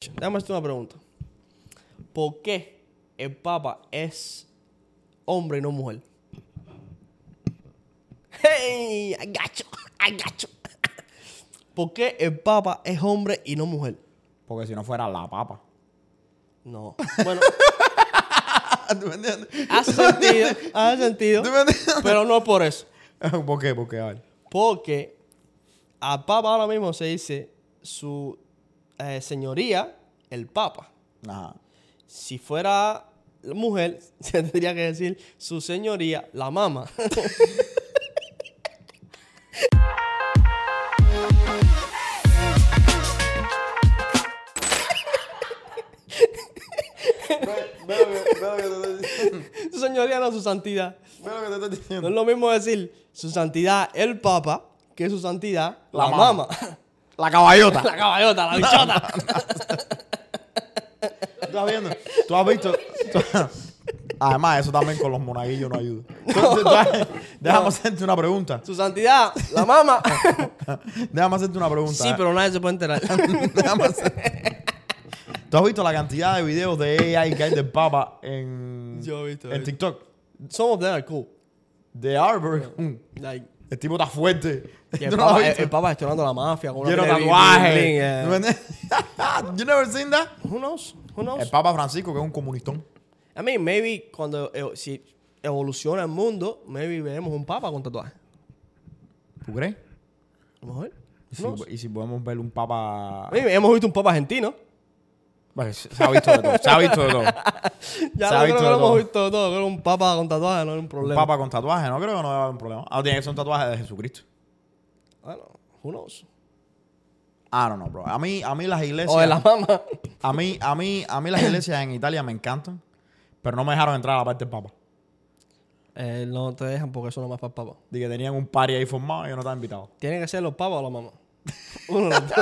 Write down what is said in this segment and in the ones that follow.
Déjame hacerte una pregunta. ¿Por qué el Papa es hombre y no mujer? ¡Hey! Got you. ¿Por qué el Papa es hombre y no mujer? Porque si no fuera la papa. No. Bueno, ¿Tú me entiendes? hace sentido, hace sentido, ¿Tú me entiendes? pero no por eso. ¿Por qué? Porque, a ver. Porque al Papa ahora mismo se dice su eh, señoría, el Papa. Ajá. Si fuera mujer, se tendría que decir su señoría, la mama. su señoría no su santidad. No es lo mismo decir su santidad, el Papa, que su santidad, la, La mama. mama. La caballota. la caballota, la bichota. ¿Tú estás viendo? ¿Tú has visto? tú- Además, eso también con los monaguillos no ayuda. Has- Déjame hacerte una pregunta. su santidad, la mama. Déjame hacerte una pregunta. sí, pero nadie se puede enterar. Déjame hacer- ¿Tú has visto la cantidad de videos de AI que hay del Papa en, Yo he visto, he en visto. TikTok? Some of them are cool. De Arbor. Mm. Like, El tipo está fuerte. y el, ¿Tú no lo has papa, el, el Papa gestionando la mafia con Lleno bling, yeah. You never seen that? Who knows? Who knows? El Papa Francisco, que es un comunistón. I mean, maybe cuando eh, si evoluciona el mundo, maybe veremos un papa con tatuaje. ¿Tú crees? A lo mejor. Si, y si podemos ver un Papa... Maybe hemos visto un papa argentino. Bueno, se ha visto de todo. Se ha visto de todo. Ya Se no ha creo que lo hemos visto de todo. Creo que un papa con tatuaje no es un Un problema. Papa con tatuaje, no creo que no va a haber un problema. Ah, tiene que ser un tatuaje de Jesucristo. Bueno, who knows? Ah, no, no, bro. A mí, a mí las iglesias... O de la mama. A mí, a mí, a mí las iglesias en Italia me encantan, pero no me dejaron entrar a la parte del Papa. Eh, no te dejan porque eso no más para el papa. De que tenían un party ahí formado y yo no estaba invitado. Tienen que ser los papas o la mamá. Uno de los dos.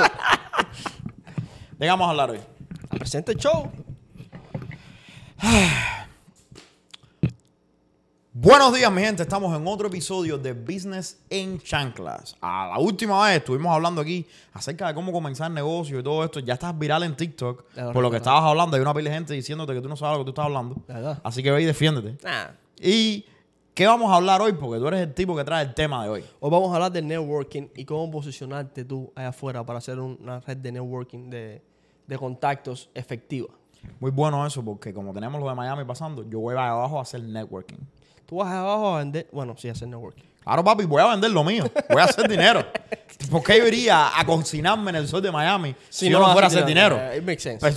¿De qué vamos a hablar hoy? Presente el show. Buenos días, mi gente. Estamos en otro episodio de Business en Chanclas. A la última vez estuvimos hablando aquí acerca de cómo comenzar negocio y todo esto. Ya estás viral en TikTok por lo que estabas hablando. Hay una pila de gente diciéndote que tú no sabes lo que tú estás hablando. Así que ve y defiéndete. Nah. ¿Y qué vamos a hablar hoy? Porque tú eres el tipo que trae el tema de hoy. Hoy vamos a hablar de networking y cómo posicionarte tú allá afuera para hacer un- una red de networking de, de contactos efectiva. Muy bueno eso, porque como tenemos lo de Miami pasando, yo voy para abajo a hacer networking. Tú vas abajo a vender, bueno, sí, a hacer networking. Claro, papi, voy a vender lo mío. Voy a hacer dinero. ¿Por qué yo iría a cocinarme en el sol de Miami si, yo no fuera a hacer dinero? It makes sense.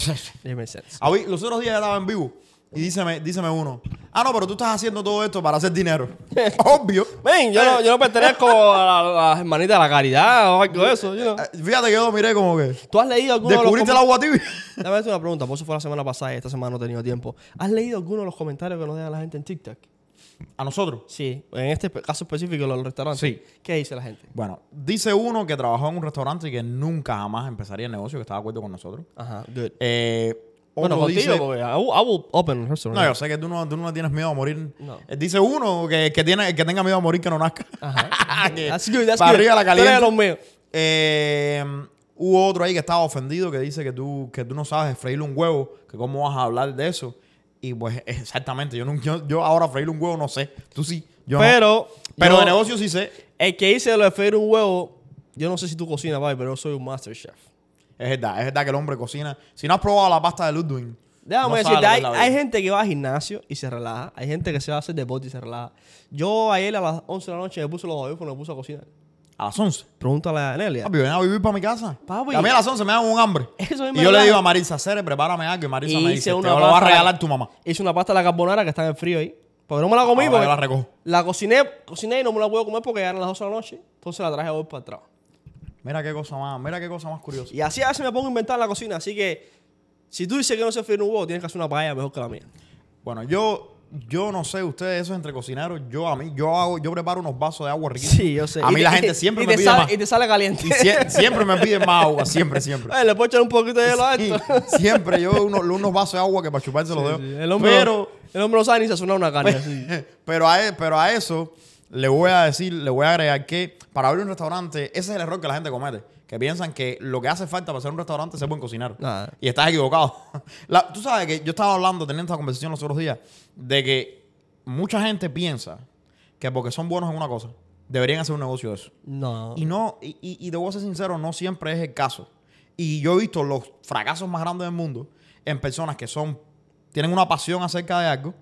It makes sense. los otros días estaba en vivo y díceme, díceme uno, ah, no, pero tú estás haciendo todo esto para hacer dinero. Obvio. Ven, yo no, yo no pertenezco a la- a las hermanitas de la caridad o algo de eso. you know. Eh, Fíjate que yo lo miré como que, ¿Tú has leído alguno de los ¿descubriste el com- agua tibia? Déjame hacerte una pregunta, por eso fue la semana pasada y esta semana no he tenido tiempo. ¿Has leído alguno de los comentarios que nos deja la gente en TikTok? ¿A nosotros? Sí, en este caso específico, los restaurantes. Sí. ¿Qué dice la gente? Bueno, dice uno que trabajó en un restaurante y que nunca jamás empezaría el negocio, que estaba de acuerdo con nosotros. Ajá, good. Eh, Bueno, contigo, dice, porque I will, I will open. No, yo sé que tú no, tú no tienes miedo a morir. No. Eh, Dice uno que, que, tiene, que tenga miedo a morir que no nazca. Ajá. Que That's good, that's para good. arriba la caliente. los míos. Eh, hubo otro ahí que estaba ofendido que dice que tú, que tú no sabes freír un huevo, que cómo vas a hablar de eso. Y pues exactamente, yo, no, yo, yo ahora freír un huevo no sé. Tú sí, yo no. Pero, Pero yo- de negocio sí sé. el que dice lo de freír un huevo, yo no sé si tú cocinas, papi, pero yo soy un master chef. Es verdad, es verdad que el hombre cocina. Si no has probado la pasta de Ludwig. Déjame no decirte, hay, gente que va al gimnasio y se relaja. Hay gente que se va a hacer deporte y se relaja. Yo ayer a las 11 de la noche me puse los audífonos y me puse a cocinar. A las 11. Pregúntale a Nelia. Papi, ven a vivir para mi casa. Papi. a mí a las 11 me dan un hambre. Eso es y yo le digo a Marisa, Cere, prepárame algo. Y Marisa Y me dice, te lo va a regalar tu mamá. Hice una pasta de la carbonara que está en el frío ahí. Porque no me la comí Ahora porque yo la recojo. la cociné, cociné y no me la puedo comer porque ya eran las 12 de la noche. Entonces la traje hoy para atrás. Mira qué cosa más, mira qué cosa más curiosa. Y así a veces me pongo a inventar en la cocina. Así que si tú dices que no se freír un huevo, tienes que hacer una paella mejor que la mía. Bueno, yo, yo no sé, ustedes eso entre cocineros, yo a mí, yo hago, yo preparo unos vasos de agua riquísimos. Sí, yo sé. A mí la gente siempre me pide sale- más. Y te sale caliente. Y sie- siempre me piden más agua, siempre, siempre. Eh, le puedo echar un poquito de hielo Sí, esto. siempre yo unos, unos vasos de agua que para chuparse los dedos. Sí, El hombre, Pero, el hombre no sabe ni sazonar una carne así. pero, a, e- pero a eso, le voy a decir, le voy a agregar que para abrir un restaurante, ese es el error que la gente comete. Que piensan que lo que hace falta para hacer un restaurante es ser buen cocinero. Nada. Y estás equivocado. La- tú sabes que yo estaba hablando, teniendo esta conversación los otros días, de que mucha gente piensa que porque son buenos en una cosa, deberían hacer un negocio de eso. No. Y no, y, y, y debo ser sincero, no siempre es el caso. Y yo he visto los fracasos más grandes del mundo en personas que son, tienen una pasión acerca de algo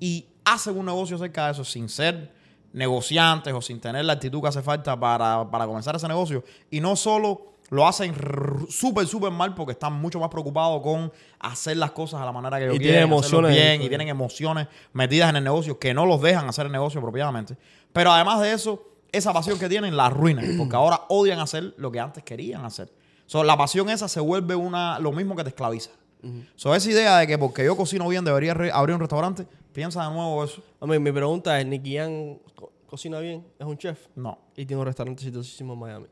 y hacen un negocio acerca de eso sin ser negociantes o sin tener la actitud que hace falta para, para comenzar ese negocio. Y no solo lo hacen súper, súper mal porque están mucho más preocupados con hacer las cosas a la manera que ellos Y quieren, tienen emociones bien, y tienen emociones metidas en el negocio que no los dejan hacer el negocio apropiadamente. Pero además de eso, esa pasión que tienen la arruinan porque ahora odian hacer lo que antes querían hacer. So, la pasión esa se vuelve una lo mismo que te esclaviza. So, esa idea de que porque yo cocino bien debería abrir un restaurante, piensa de nuevo eso. A mí, mi pregunta es, ¿Nicky Young co- cocina bien? ¿Es un chef? No. Y tiene un restaurante exitosísimo en Miami.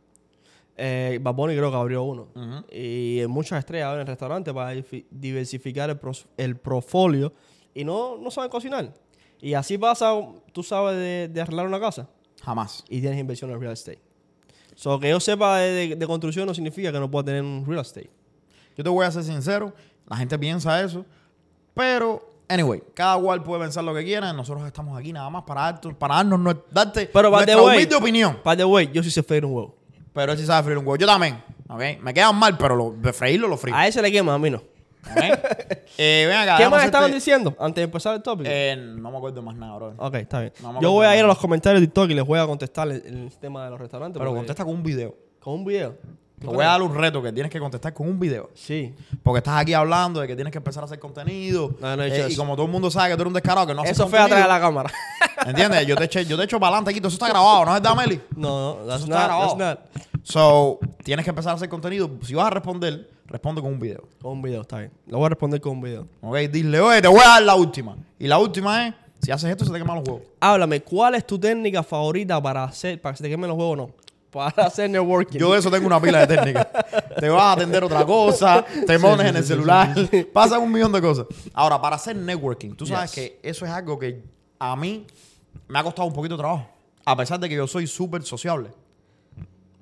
Eh, Bad Bunny creo que abrió uno. Y muchas estrellas abren restaurantes para diversificar el, el portfolio. Y no, no saben cocinar. Y así pasa, tú sabes de, de arreglar una casa. Jamás. Y tienes inversión en real estate. So, que yo sepa de, de- de construcción no significa que no pueda tener un real estate. Yo te voy a ser sincero, la gente piensa eso, pero anyway, cada cual puede pensar lo que quiera. Nosotros estamos aquí nada más para, para darnos, nue- darte Pero, by the nuestra way- humilde opinión. By the way, yo sí sé freír un huevo. Pero él sí sabe freír un huevo. Yo también, ¿ok? Me quedan mal, pero lo, de freírlo lo frío. A ese le quema, a mí no. ¿ok? eh, ven acá. ¿Qué más estaban diciendo antes de empezar el tópico? Eh, no me acuerdo más nada, bro. ok, está bien. no yo voy a ir a los comentarios de TikTok y les voy a contestar el, el tema de los restaurantes. Pero porque- contesta con un video. Con un video. Te voy a dar un reto que tienes que contestar con un video. Sí. Porque estás aquí hablando de que tienes que empezar a hacer contenido. No, no he Eh, y como todo el mundo sabe que tú eres un descarado que no haces Eso fue contenido, atrás de la cámara. ¿Entiendes? Yo te yo te echo para adelante aquí. Todo eso está grabado, ¿no es verdad, Meli? no, no, that's Eso not, está grabado. that's not. So, tienes que empezar a hacer contenido. Si vas a responder, responde con un video. Con un video, está bien. Lo voy a responder con un video. ¿Ok? Dile, oye, te voy a dar la última. Y la última es, si haces esto, se te queman los huevos. Háblame, ¿cuál es tu técnica favorita para hacer, para que se te quemen los huevos o no? Para hacer networking. Yo de eso tengo una pila de técnicas. te vas a atender otra cosa, te pones sí, en el sí, celular, pasan un millón de cosas. Ahora, para hacer networking, tú sabes Yes. que eso es algo que a mí me ha costado un poquito de trabajo. A pesar de que yo soy súper sociable.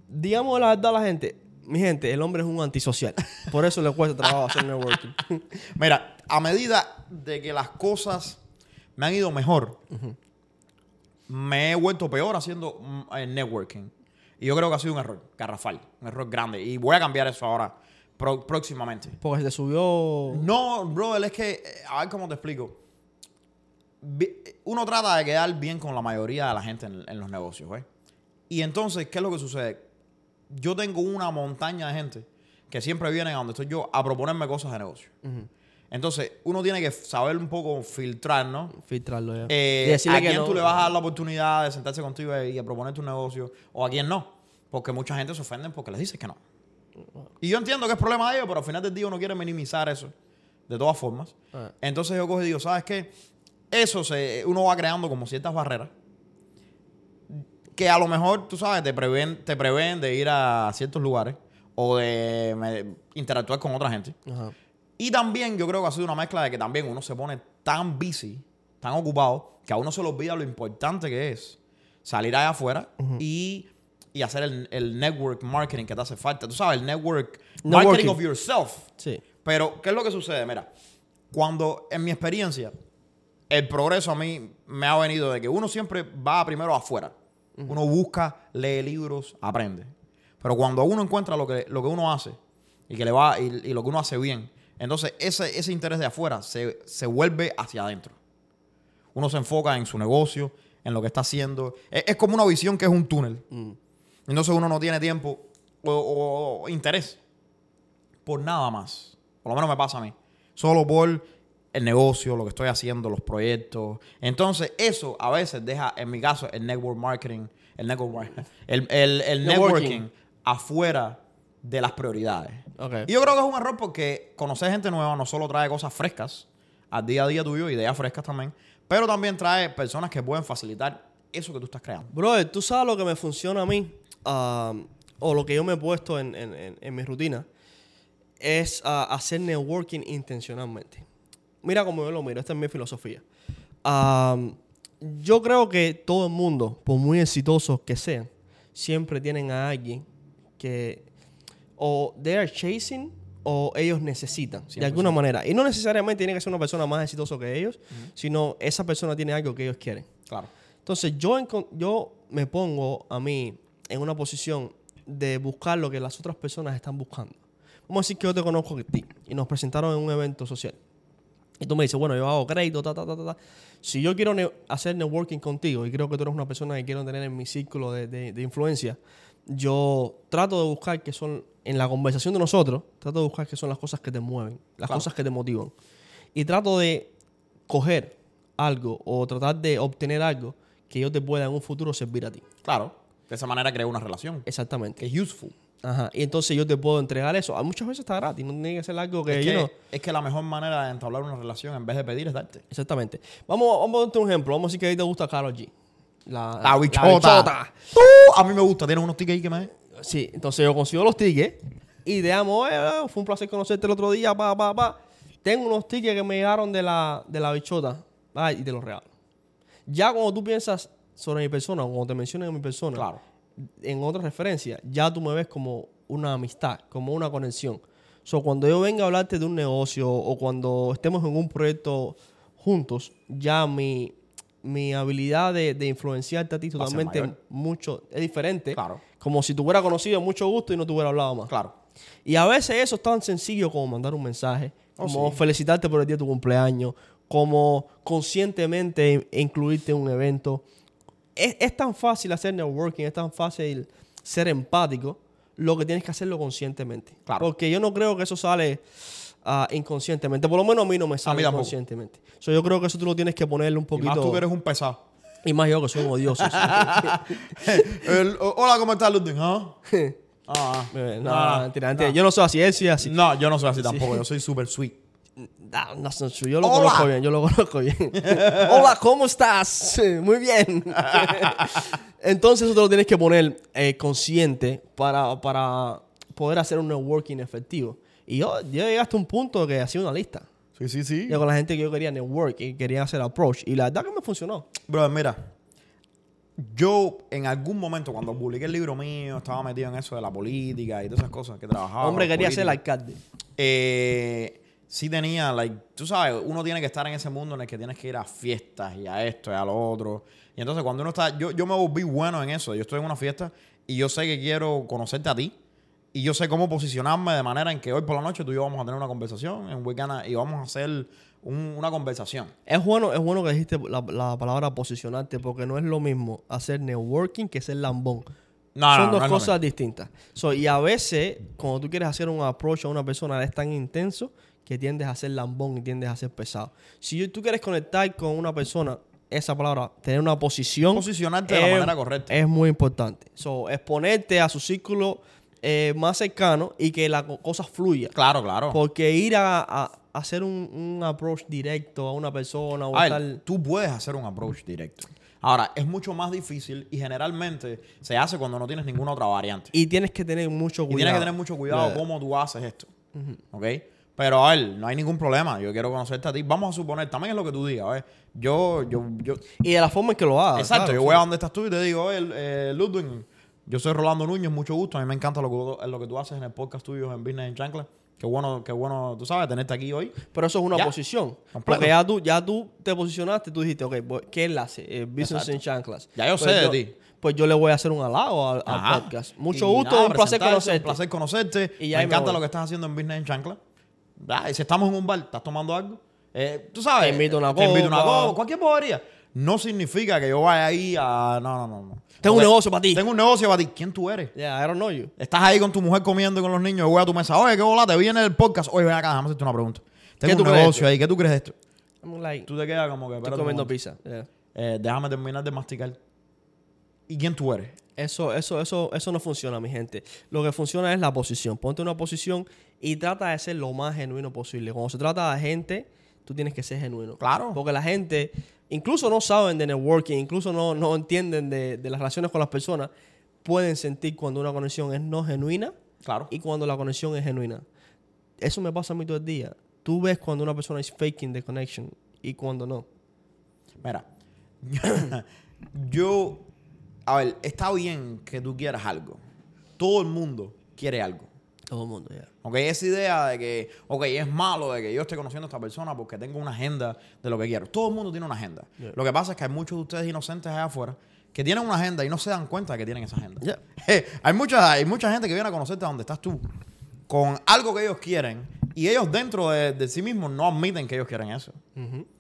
Digamos la verdad a la gente. Mi gente, el hombre es un antisocial. Por eso le cuesta trabajo hacer networking. Mira, a medida de que las cosas me han ido mejor, me he vuelto peor haciendo mm, eh, networking. Y yo creo que ha sido un error, garrafal, un error grande. Y voy a cambiar eso ahora, pro- próximamente. Porque se subió. No, brother, es que, eh, a ver cómo te explico. Uno trata de quedar bien con la mayoría de la gente en, en los negocios, ¿ves? Y entonces, ¿qué es lo que sucede? Yo tengo una montaña de gente que siempre vienen a donde estoy yo a proponerme cosas de negocio. Entonces, uno tiene que saber un poco filtrar, ¿no? Filtrarlo ya. Eh, a quién no. tú le vas a dar la oportunidad de sentarse contigo y a proponer tu negocio o a quién no. Porque mucha gente se ofende porque les dices que no. Y yo entiendo que es problema de ellos, pero al final del día uno quiere minimizar eso. De todas formas. Ah. Entonces yo cojo y digo, ¿sabes qué? Eso se, uno va creando como ciertas barreras. Que a lo mejor, tú sabes, te prevén, te prevén de ir a ciertos lugares o de interactuar con otra gente. Ajá. Y también yo creo que ha sido una mezcla de que también uno se pone tan busy, tan ocupado, que a uno se le olvida lo importante que es salir allá afuera y, y hacer el, el network marketing que te hace falta. Tú sabes, el network marketing of yourself. Sí. Pero, ¿qué es lo que sucede? Mira, cuando en mi experiencia, el progreso a mí me ha venido de que uno siempre va primero afuera. Uno busca, lee libros, aprende. Pero cuando uno encuentra lo que, lo que uno hace y que le va y, y lo que uno hace bien, entonces ese, ese interés de afuera se, se vuelve hacia adentro. Uno se enfoca en su negocio, en lo que está haciendo. Es, es como una visión que es un túnel. Mm. Entonces uno no tiene tiempo o, o- o interés por nada más. Por lo menos me pasa a mí. Solo por el negocio, lo que estoy haciendo, los proyectos. Entonces, eso a veces deja, en mi caso, el network marketing, el network el, el- el Networking. networking afuera de las prioridades. Y yo creo que es un error porque conocer gente nueva no solo trae cosas frescas al día a día tuyo, ideas frescas también, pero también trae personas que pueden facilitar eso que tú estás creando. Brother, tú sabes lo que me funciona a mí, um, o lo que yo me he puesto en, en- en- en mi rutina, es uh, hacer networking intencionalmente. Mira cómo yo lo miro, esta es mi filosofía. Um, Yo creo que todo el mundo, por muy exitosos que sean, siempre tienen a alguien que o they are chasing o ellos necesitan, de alguna manera. Y no necesariamente tiene que ser una persona más exitosa que ellos, sino esa persona tiene algo que ellos quieren. Claro. Entonces yo, encon- yo me pongo a mí en una posición de buscar lo que las otras personas están buscando. Vamos a decir que yo te conozco a ti y nos presentaron en un evento social. Y tú me dices, bueno, yo hago crédito, ta, ta, ta, ta, ta. Si yo quiero ne- hacer networking contigo y creo que tú eres una persona que quiero tener en mi círculo de, de- de influencia, yo trato de buscar que son, en la conversación de nosotros, trato de buscar que son las cosas que te mueven, las Claro. cosas que te motivan. Y trato de coger algo o tratar de obtener algo que yo te pueda en un futuro servir a ti. Claro. De esa manera crea una relación. Exactamente. Que es useful. Ajá. Y entonces yo te puedo entregar eso. A muchas veces está gratis, no tiene que ser algo que, es, you que, know, es que la mejor manera de entablar una relación en vez de pedir es darte. Exactamente. Vamos, vamos a darte un ejemplo. Vamos a decir que a ti te gusta Karol G. La, La bichota. bichota. Tú, a mí me gusta. ¿Tienes unos tickets ahí que me Sí, entonces yo consigo los tickets y digamos, eh, fue un placer conocerte el otro día, pa, pa, pa. Tengo unos tickets que me llegaron de la, de la bichota ay, y te los regalo. Ya cuando tú piensas sobre mi persona, o cuando te mencionan a mi persona, Claro. en otra referencia, ya tú me ves como una amistad, como una conexión. So, cuando yo venga a hablarte de un negocio o cuando estemos en un proyecto juntos, ya mi, mi habilidad de, de influenciarte a ti a totalmente mucho es diferente. Claro. Como si te hubiera conocido mucho gusto y no te hubiera hablado más. Claro. Y a veces eso es tan sencillo como mandar un mensaje, Oh, como sí. felicitarte por el día de tu cumpleaños, como conscientemente in- incluirte en un evento. Es, es tan fácil hacer networking, es tan fácil ser empático, lo que tienes que hacerlo conscientemente. Claro. Porque yo no creo que eso sale ah, inconscientemente. Por lo menos a mí no me sale inconscientemente. So, yo creo que eso tú lo tienes que ponerle un Y poquito. más tú que eres un pesado. y más yo que soy un odioso. El- hola, ¿cómo estás, Ludwig? ¿Ah? Ah, Eh, no, ah, mentira, mentira. Yo no soy así, él sí es así. No, yo no soy así tampoco. Yo soy súper sweet. No, no, yo lo Hola. conozco bien, yo lo conozco bien. Hola, ¿cómo estás? Muy bien. Entonces eso te lo tienes que poner eh, consciente para, para poder hacer un networking efectivo. Y yo, yo llegué hasta un punto que hacía una lista. Sí, sí, sí. Yo con la gente que yo quería network y quería hacer approach. Y la verdad que me funcionó. Brother, mira. Yo, en algún momento, cuando publiqué el libro mío, estaba metido en eso de la política y todas esas cosas que trabajaba. Hombre, quería ser política. alcalde. Eh, sí tenía, like, tú sabes, uno tiene que estar en ese mundo en el que tienes que ir a fiestas y a esto y a lo otro. Y entonces cuando uno está, yo, yo me volví bueno en eso. Yo estoy en una fiesta y yo sé que quiero conocerte a ti. Y yo sé cómo posicionarme de manera en que hoy por la noche tú y yo vamos a tener una conversación en Wicana y vamos a hacer un- una conversación. Es bueno, es bueno que dijiste la, la palabra posicionarte porque no es lo mismo hacer networking que ser lambón. No, Son no, dos no cosas distintas. So, y a veces, cuando tú quieres hacer un approach a una persona, es tan intenso que tiendes a ser lambón y tiendes a ser pesado. Si tú quieres conectar con una persona, esa palabra, tener una posición. Posicionarte de la manera correcta. Es muy importante. So, exponerte a su círculo eh, más cercano y que la co- cosa fluya. Claro, claro. Porque ir a, a- a hacer un, un approach directo a una persona o A ver, tú puedes hacer un approach directo. Ahora, es mucho más difícil y generalmente se hace cuando no tienes ninguna otra variante. Y tienes que tener mucho Y cuidado. tienes que tener mucho cuidado Yeah. cómo tú haces esto. ¿Ok? Pero a ver, no hay ningún problema. Yo quiero conocerte a ti. Vamos a suponer, también es lo que tú digas. ¿ves? Yo, yo, yo. Y de la forma en que lo hagas. exacto, claro, yo sí. voy a donde estás tú y te digo, oye, eh, Ludwig, yo soy Rolando Núñez, mucho gusto. A mí me encanta lo que, lo que tú haces en el podcast tuyo en Business en Chancla. Qué bueno, qué bueno, tú sabes, tenerte aquí hoy. Pero eso es una Ya. posición. Completo. Porque ya tú, ya tú te posicionaste, tú dijiste, ok, ¿qué él hace? Eh, business Exacto. in chanclas. Ya yo Pues sé de ti. Pues yo le voy a hacer un halago al, podcast. Mucho Y gusto, nada, un placer conocerte. Un placer conocerte. Y ya me encanta lo que estás haciendo en Business en Chancla. Ya, y si estamos en un bar, ¿estás tomando algo? Eh, tú sabes. Te invito una Te invito una copa. copa, cualquier bobería. No significa que yo vaya ahí a. No, no, no. no. Tengo un negocio para ti. Tengo un negocio para ti. ¿Quién tú eres? Yeah, I don't know you. Estás ahí con tu mujer comiendo y con los niños. Yo voy a tu mesa. Oye, qué bola, te viene el podcast. Oye, ven acá, déjame hacerte una pregunta. Tengo un negocio ahí. ¿Qué tú crees de esto? I'm like, Tú te quedas como que. estoy comiendo pizza. Yeah. Eh, déjame terminar de masticar. ¿Y quién tú eres? Eso, eso, eso, eso no funciona, mi gente. Lo que funciona es la posición. Ponte en una posición y trata de ser lo más genuino posible. Cuando se trata de gente, tú tienes que ser genuino. Claro. Porque la gente, incluso no saben de networking, incluso no, no entienden de, de las relaciones con las personas, pueden sentir cuando una conexión es no genuina Claro. y cuando la conexión es genuina. Eso me pasa a mí todo el día. Tú ves cuando una persona es faking the connection y cuando no. Mira, yo, a ver, está bien que tú quieras algo. Todo el mundo quiere algo. Todo el mundo, ya. Ok, esa idea de que, ok, es malo de que yo esté conociendo a esta persona porque tengo una agenda de lo que quiero. Todo el mundo tiene una agenda. Yeah. Lo que pasa es que hay muchos de ustedes inocentes allá afuera que tienen una agenda y no se dan cuenta de que tienen esa agenda. Yeah. hay, mucha, hay mucha gente que viene a conocerte donde estás tú con algo que ellos quieren y ellos dentro de, de sí mismos no admiten que ellos quieren eso.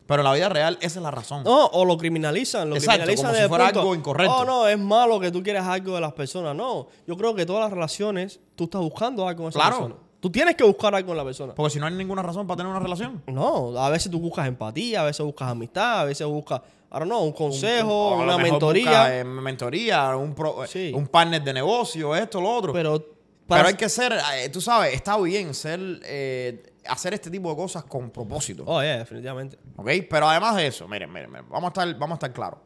Pero en la vida real esa es la razón. No, o lo criminalizan. Lo Exacto, criminalizan como si fuera punto, algo incorrecto. Oh, no, es malo que tú quieres algo de las personas. No, yo creo que todas las relaciones, tú estás buscando algo con esa Claro. persona. Tú tienes que buscar algo en la persona. Porque si no hay ninguna razón para tener una relación. No, a veces tú buscas empatía, a veces buscas amistad, a veces buscas, I don't know, un consejo, una mentoría. busca, eh, mentoría, un, pro- eh, Sí. un partner de negocio, esto, lo otro. pero Pero hay que ser, eh, tú sabes, está bien ser, eh, hacer este tipo de cosas con propósito. Oh, yeah, definitivamente. ¿Ok? Pero además de eso, miren, miren, miren, vamos a estar, vamos a estar claros.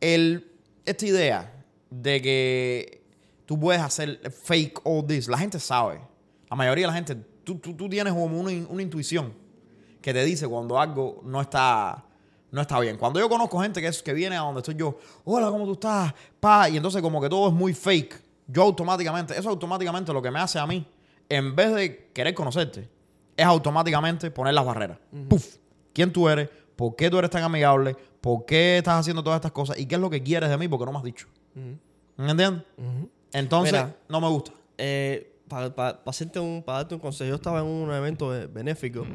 El, esta idea de que tú puedes hacer fake all this, la gente sabe. La mayoría de la gente, tú, tú, tú tienes como una, una intuición que te dice cuando algo no está, no está bien. Cuando yo conozco gente que, es, que viene a donde estoy yo, hola, ¿cómo tú estás? Pa, y entonces como que todo es muy fake. Yo automáticamente, eso automáticamente lo que me hace a mí, en vez de querer conocerte, es automáticamente poner las barreras. Puf, ¿quién tú eres? ¿Por qué tú eres tan amigable? ¿Por qué estás haciendo todas estas cosas? ¿Y qué es lo que quieres de mí? Porque no me has dicho. ¿Me entiendes? Entonces, Mira. no me gusta. Eh, para hacerte un, para darte un consejo, yo estaba en un evento benéfico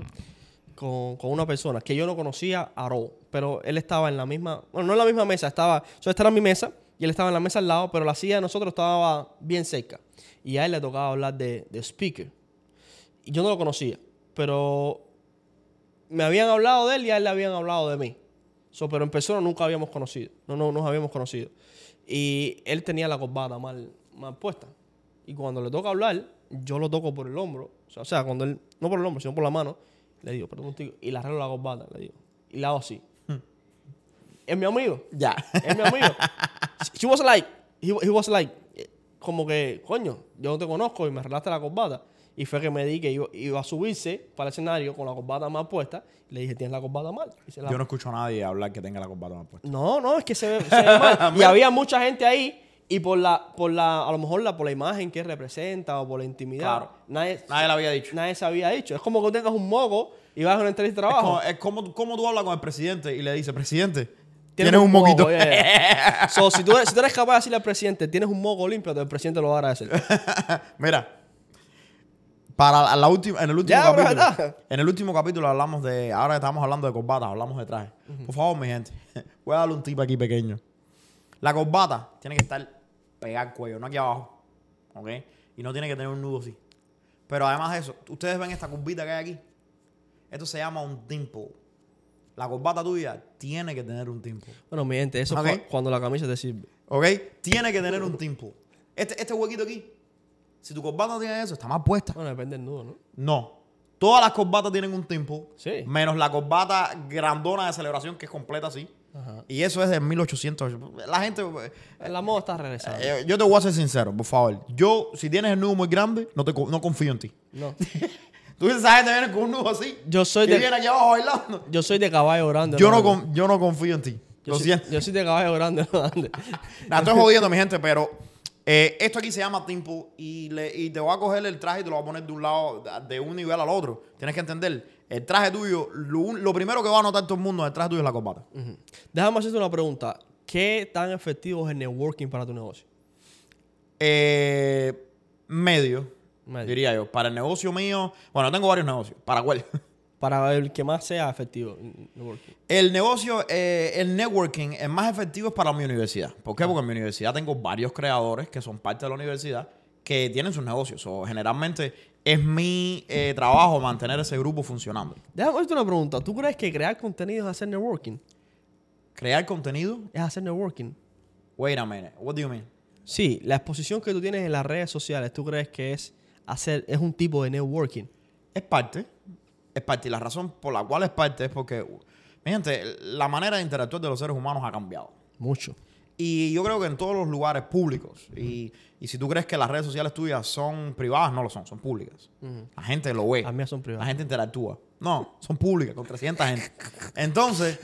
con, con una persona que yo no conocía a all, pero él estaba en la misma, bueno, no en la misma mesa, estaba, yo esta era mi mesa y él estaba en la mesa al lado, pero la silla de nosotros estaba bien cerca y a él le tocaba hablar de, de speaker. Y yo no lo conocía, pero me habían hablado de él y a él le habían hablado de mí. So, pero en persona nunca habíamos conocido, no, no nos habíamos conocido. Y él tenía la corbata mal, mal puesta. Y cuando le toca hablar, yo lo toco por el hombro. O sea, cuando él, no por el hombro, sino por la mano, le digo, perdón, tico", y le arreglo la corbata, le digo. Y le hago así. Es mi amigo. Ya. Es mi amigo. She was like, he, he was like, eh, como que, coño, yo no te conozco y me arreglaste la corbata. Y fue que me di que iba, iba a subirse para el escenario con la corbata mal puesta. Y le dije, tienes la corbata mal. La- Yo no escucho a nadie hablar que tenga la corbata más puesta. no, no, es que se ve, se ve mal. y había mucha gente ahí y por la, por la, a lo mejor la, por la imagen que representa o por la intimidad, Claro. nadie, Nadie le había dicho. nadie se había dicho. Es como que tengas un moco y vas a una entrevista de Es trabajo. como, es como, como tú hablas con el presidente y le dices, presidente, Tienes tienes un moquito. yeah. So, si, tú eres, si tú eres capaz de decirle al presidente, tienes un moco limpio, el presidente lo va a agradecer. Mira, para la última, en el último Ya, capítulo, en el último capítulo hablamos de, ahora que estamos hablando de corbatas, hablamos de traje. Por favor, mi gente, voy a darle un tip aquí pequeño. La corbata tiene que estar pegada al cuello, no aquí abajo, ¿ok? Y no tiene que tener un nudo así. Pero además de eso, ustedes ven esta curvita que hay aquí. Esto se llama un dimple. La corbata tuya tiene que tener un dimple. bueno, mi gente, eso es cuando la camisa te sirve. ¿Ok? Tiene que tener un dimple. Este, este huequito aquí, si tu corbata no tiene eso, está mal puesta. Bueno, depende del nudo, ¿no? No. Todas las corbatas tienen un dimple. Sí. Menos la corbata grandona de celebración que es completa así. Ajá. Y eso es de 1800. La gente... La moda está regresando. eh, yo te voy a ser sincero, por favor. Yo, si tienes el nudo muy grande, no, te, no confío en ti. no. Tú dices, esa gente viene con un nudo así. Yo soy que de- viene aquí abajo bailando. Yo soy de caballo grande. Yo no, con- yo no confío en ti. Yo Lo soy, siento. yo soy de caballo grande. Nah, estoy jodiendo, mi gente, pero eh, esto aquí se llama Timpo y, le- y te voy a coger el traje y te lo voy a poner de un lado, de un nivel al otro. Tienes que entender, el traje tuyo, lo, primero que va a notar todo el mundo del traje tuyo es la corbata. Déjame hacerte una pregunta. ¿Qué tan efectivo es el networking para tu negocio? Eh, medio, Medio. diría yo. Para el negocio mío, bueno, tengo varios negocios. ¿Para cuál? Para el que más sea efectivo. networking. El negocio, eh, el networking, es más efectivo es para mi universidad. ¿Por qué? Porque en mi universidad tengo varios creadores que son parte de la universidad que tienen sus negocios. O generalmente es mi eh, trabajo mantener ese grupo funcionando. Déjame hacerte una pregunta. ¿Tú crees que crear contenido es hacer networking? Crear contenido. Es hacer networking. Wait a minute. What do you mean? Sí, la exposición que tú tienes en las redes sociales, ¿tú crees que es hacer, es un tipo de networking? Es parte. Es parte. Y la razón por la cual es parte es porque, mi gente, la manera de interactuar de los seres humanos ha cambiado. Mucho. Y yo creo que en todos los lugares públicos, y, y si tú crees que las redes sociales tuyas son privadas, no lo son, son públicas. La gente lo ve. Las mías son La privadas. gente interactúa. No, son públicas, con 300 gente. Entonces,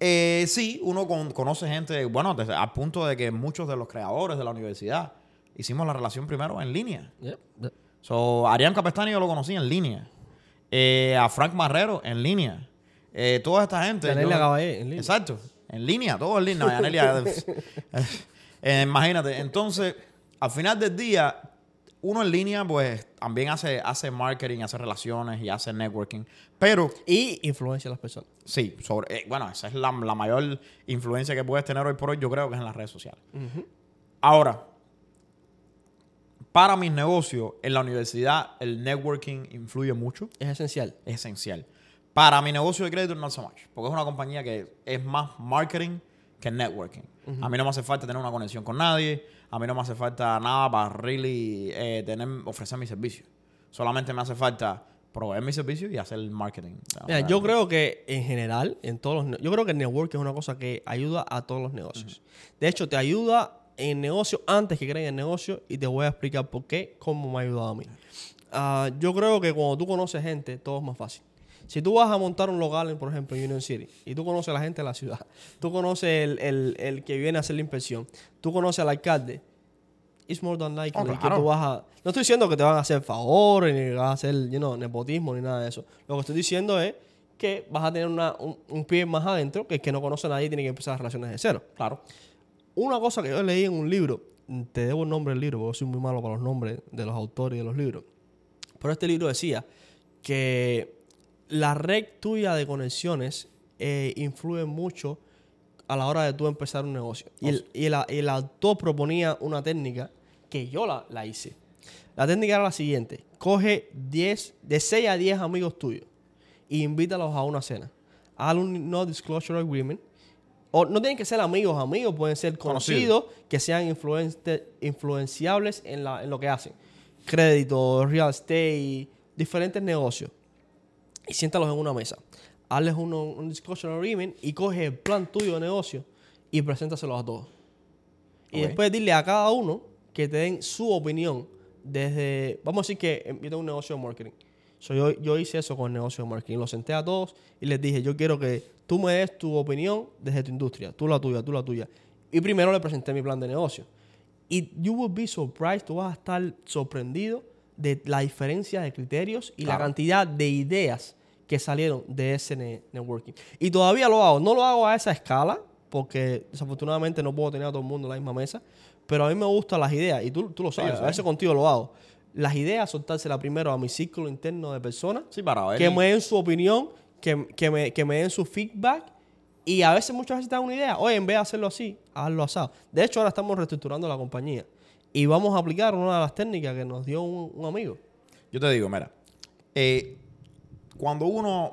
Eh, sí, uno con- conoce gente, bueno, desde, al punto de que muchos de los creadores de la universidad hicimos la relación primero en línea. Yep, yep. So, Arián Capestani yo lo conocí en línea. Eh, a Frank Marrero en línea. Eh, toda esta gente. Yo- Caballé, en línea. Exacto. En línea, todo en línea. No, Yanelia, eh, imagínate. Entonces, al final del día, uno en línea, pues también hace, hace marketing, hace relaciones y hace networking. Pero Y influencia a las personas. sí, sobre, eh, bueno, esa es la, la mayor influencia que puedes tener hoy por hoy, yo creo que es en las redes sociales. Ahora, para mis negocios, en la universidad, el networking influye mucho Es esencial. es esencial. Para mi negocio de crédito no so much, porque es una compañía que es más marketing que networking. A mí no me hace falta tener una conexión con nadie, a mí no me hace falta nada para really eh, tener, ofrecer mi servicio. Solamente me hace falta proveer mi servicio y hacer el marketing. Mira, yo creo que en general, en todos los yo creo que el network es una cosa que ayuda a todos los negocios. De hecho, te ayuda en negocio antes que creen en negocio y te voy a explicar por qué, cómo me ha ayudado a mí. Ah, yo creo que cuando tú conoces gente, todo es más fácil. Si tú vas a montar un local, por ejemplo, en Union City, y tú conoces a la gente de la ciudad, tú conoces el, el- el que viene a hacer la inspección, tú conoces al alcalde, it's more than likely Oh, que tú vas a... No estoy diciendo que te van a hacer favores, ni que vas a hacer, you know, nepotismo, ni nada de eso. Lo que estoy diciendo es que vas a tener una- un, un pie más adentro, que el que no conoce a nadie y tiene que empezar las relaciones de cero. Claro. Una cosa que yo leí en un libro, te debo el nombre del libro, porque soy muy malo para los nombres de los autores y de los libros. Pero este libro decía que la red tuya de conexiones eh, influye mucho a la hora de tú empezar un negocio. Y el, y el, el autor proponía una técnica que yo la, la hice. La técnica era la siguiente. Coge 10, de 6 a 10 amigos tuyos e invítalos a una cena. Haz un no disclosure agreement. O no tienen que ser amigos, amigos, pueden ser conocidos, que sean influenciables en, la, en lo que hacen. Crédito, real estate, diferentes negocios. Y siéntalos en una mesa. Hazles uno- un disclosure agreement y coge el plan tuyo de negocio y preséntaselos a todos. Y después dile a cada uno que te den su opinión desde... Vamos a decir que eh, yo tengo un negocio de marketing. So, yo, yo hice eso con el negocio de marketing. Los senté a todos y les dije, yo quiero que tú me des tu opinión desde tu industria. Tú la tuya, tú la tuya. Y primero le presenté mi plan de negocio. Y you will be surprised, tú vas a estar sorprendido de la diferencia de criterios y la cantidad de ideas que salieron de ese ne- networking. Y todavía lo hago. No lo hago a esa escala, porque desafortunadamente no puedo tener a todo el mundo en la misma mesa, pero a mí me gustan las ideas, y tú, tú lo sabes, a veces contigo lo hago. Las ideas, soltárselas primero a mi círculo interno de personas, Sí, para ver. que me den su opinión, que, que me, que me den su feedback, y a veces, muchas veces te dan una idea, oye, en vez de hacerlo así, hazlo asado. De hecho, ahora estamos reestructurando la compañía, y vamos a aplicar una de las técnicas que nos dio un, un amigo. Yo te digo, mira, eh, cuando uno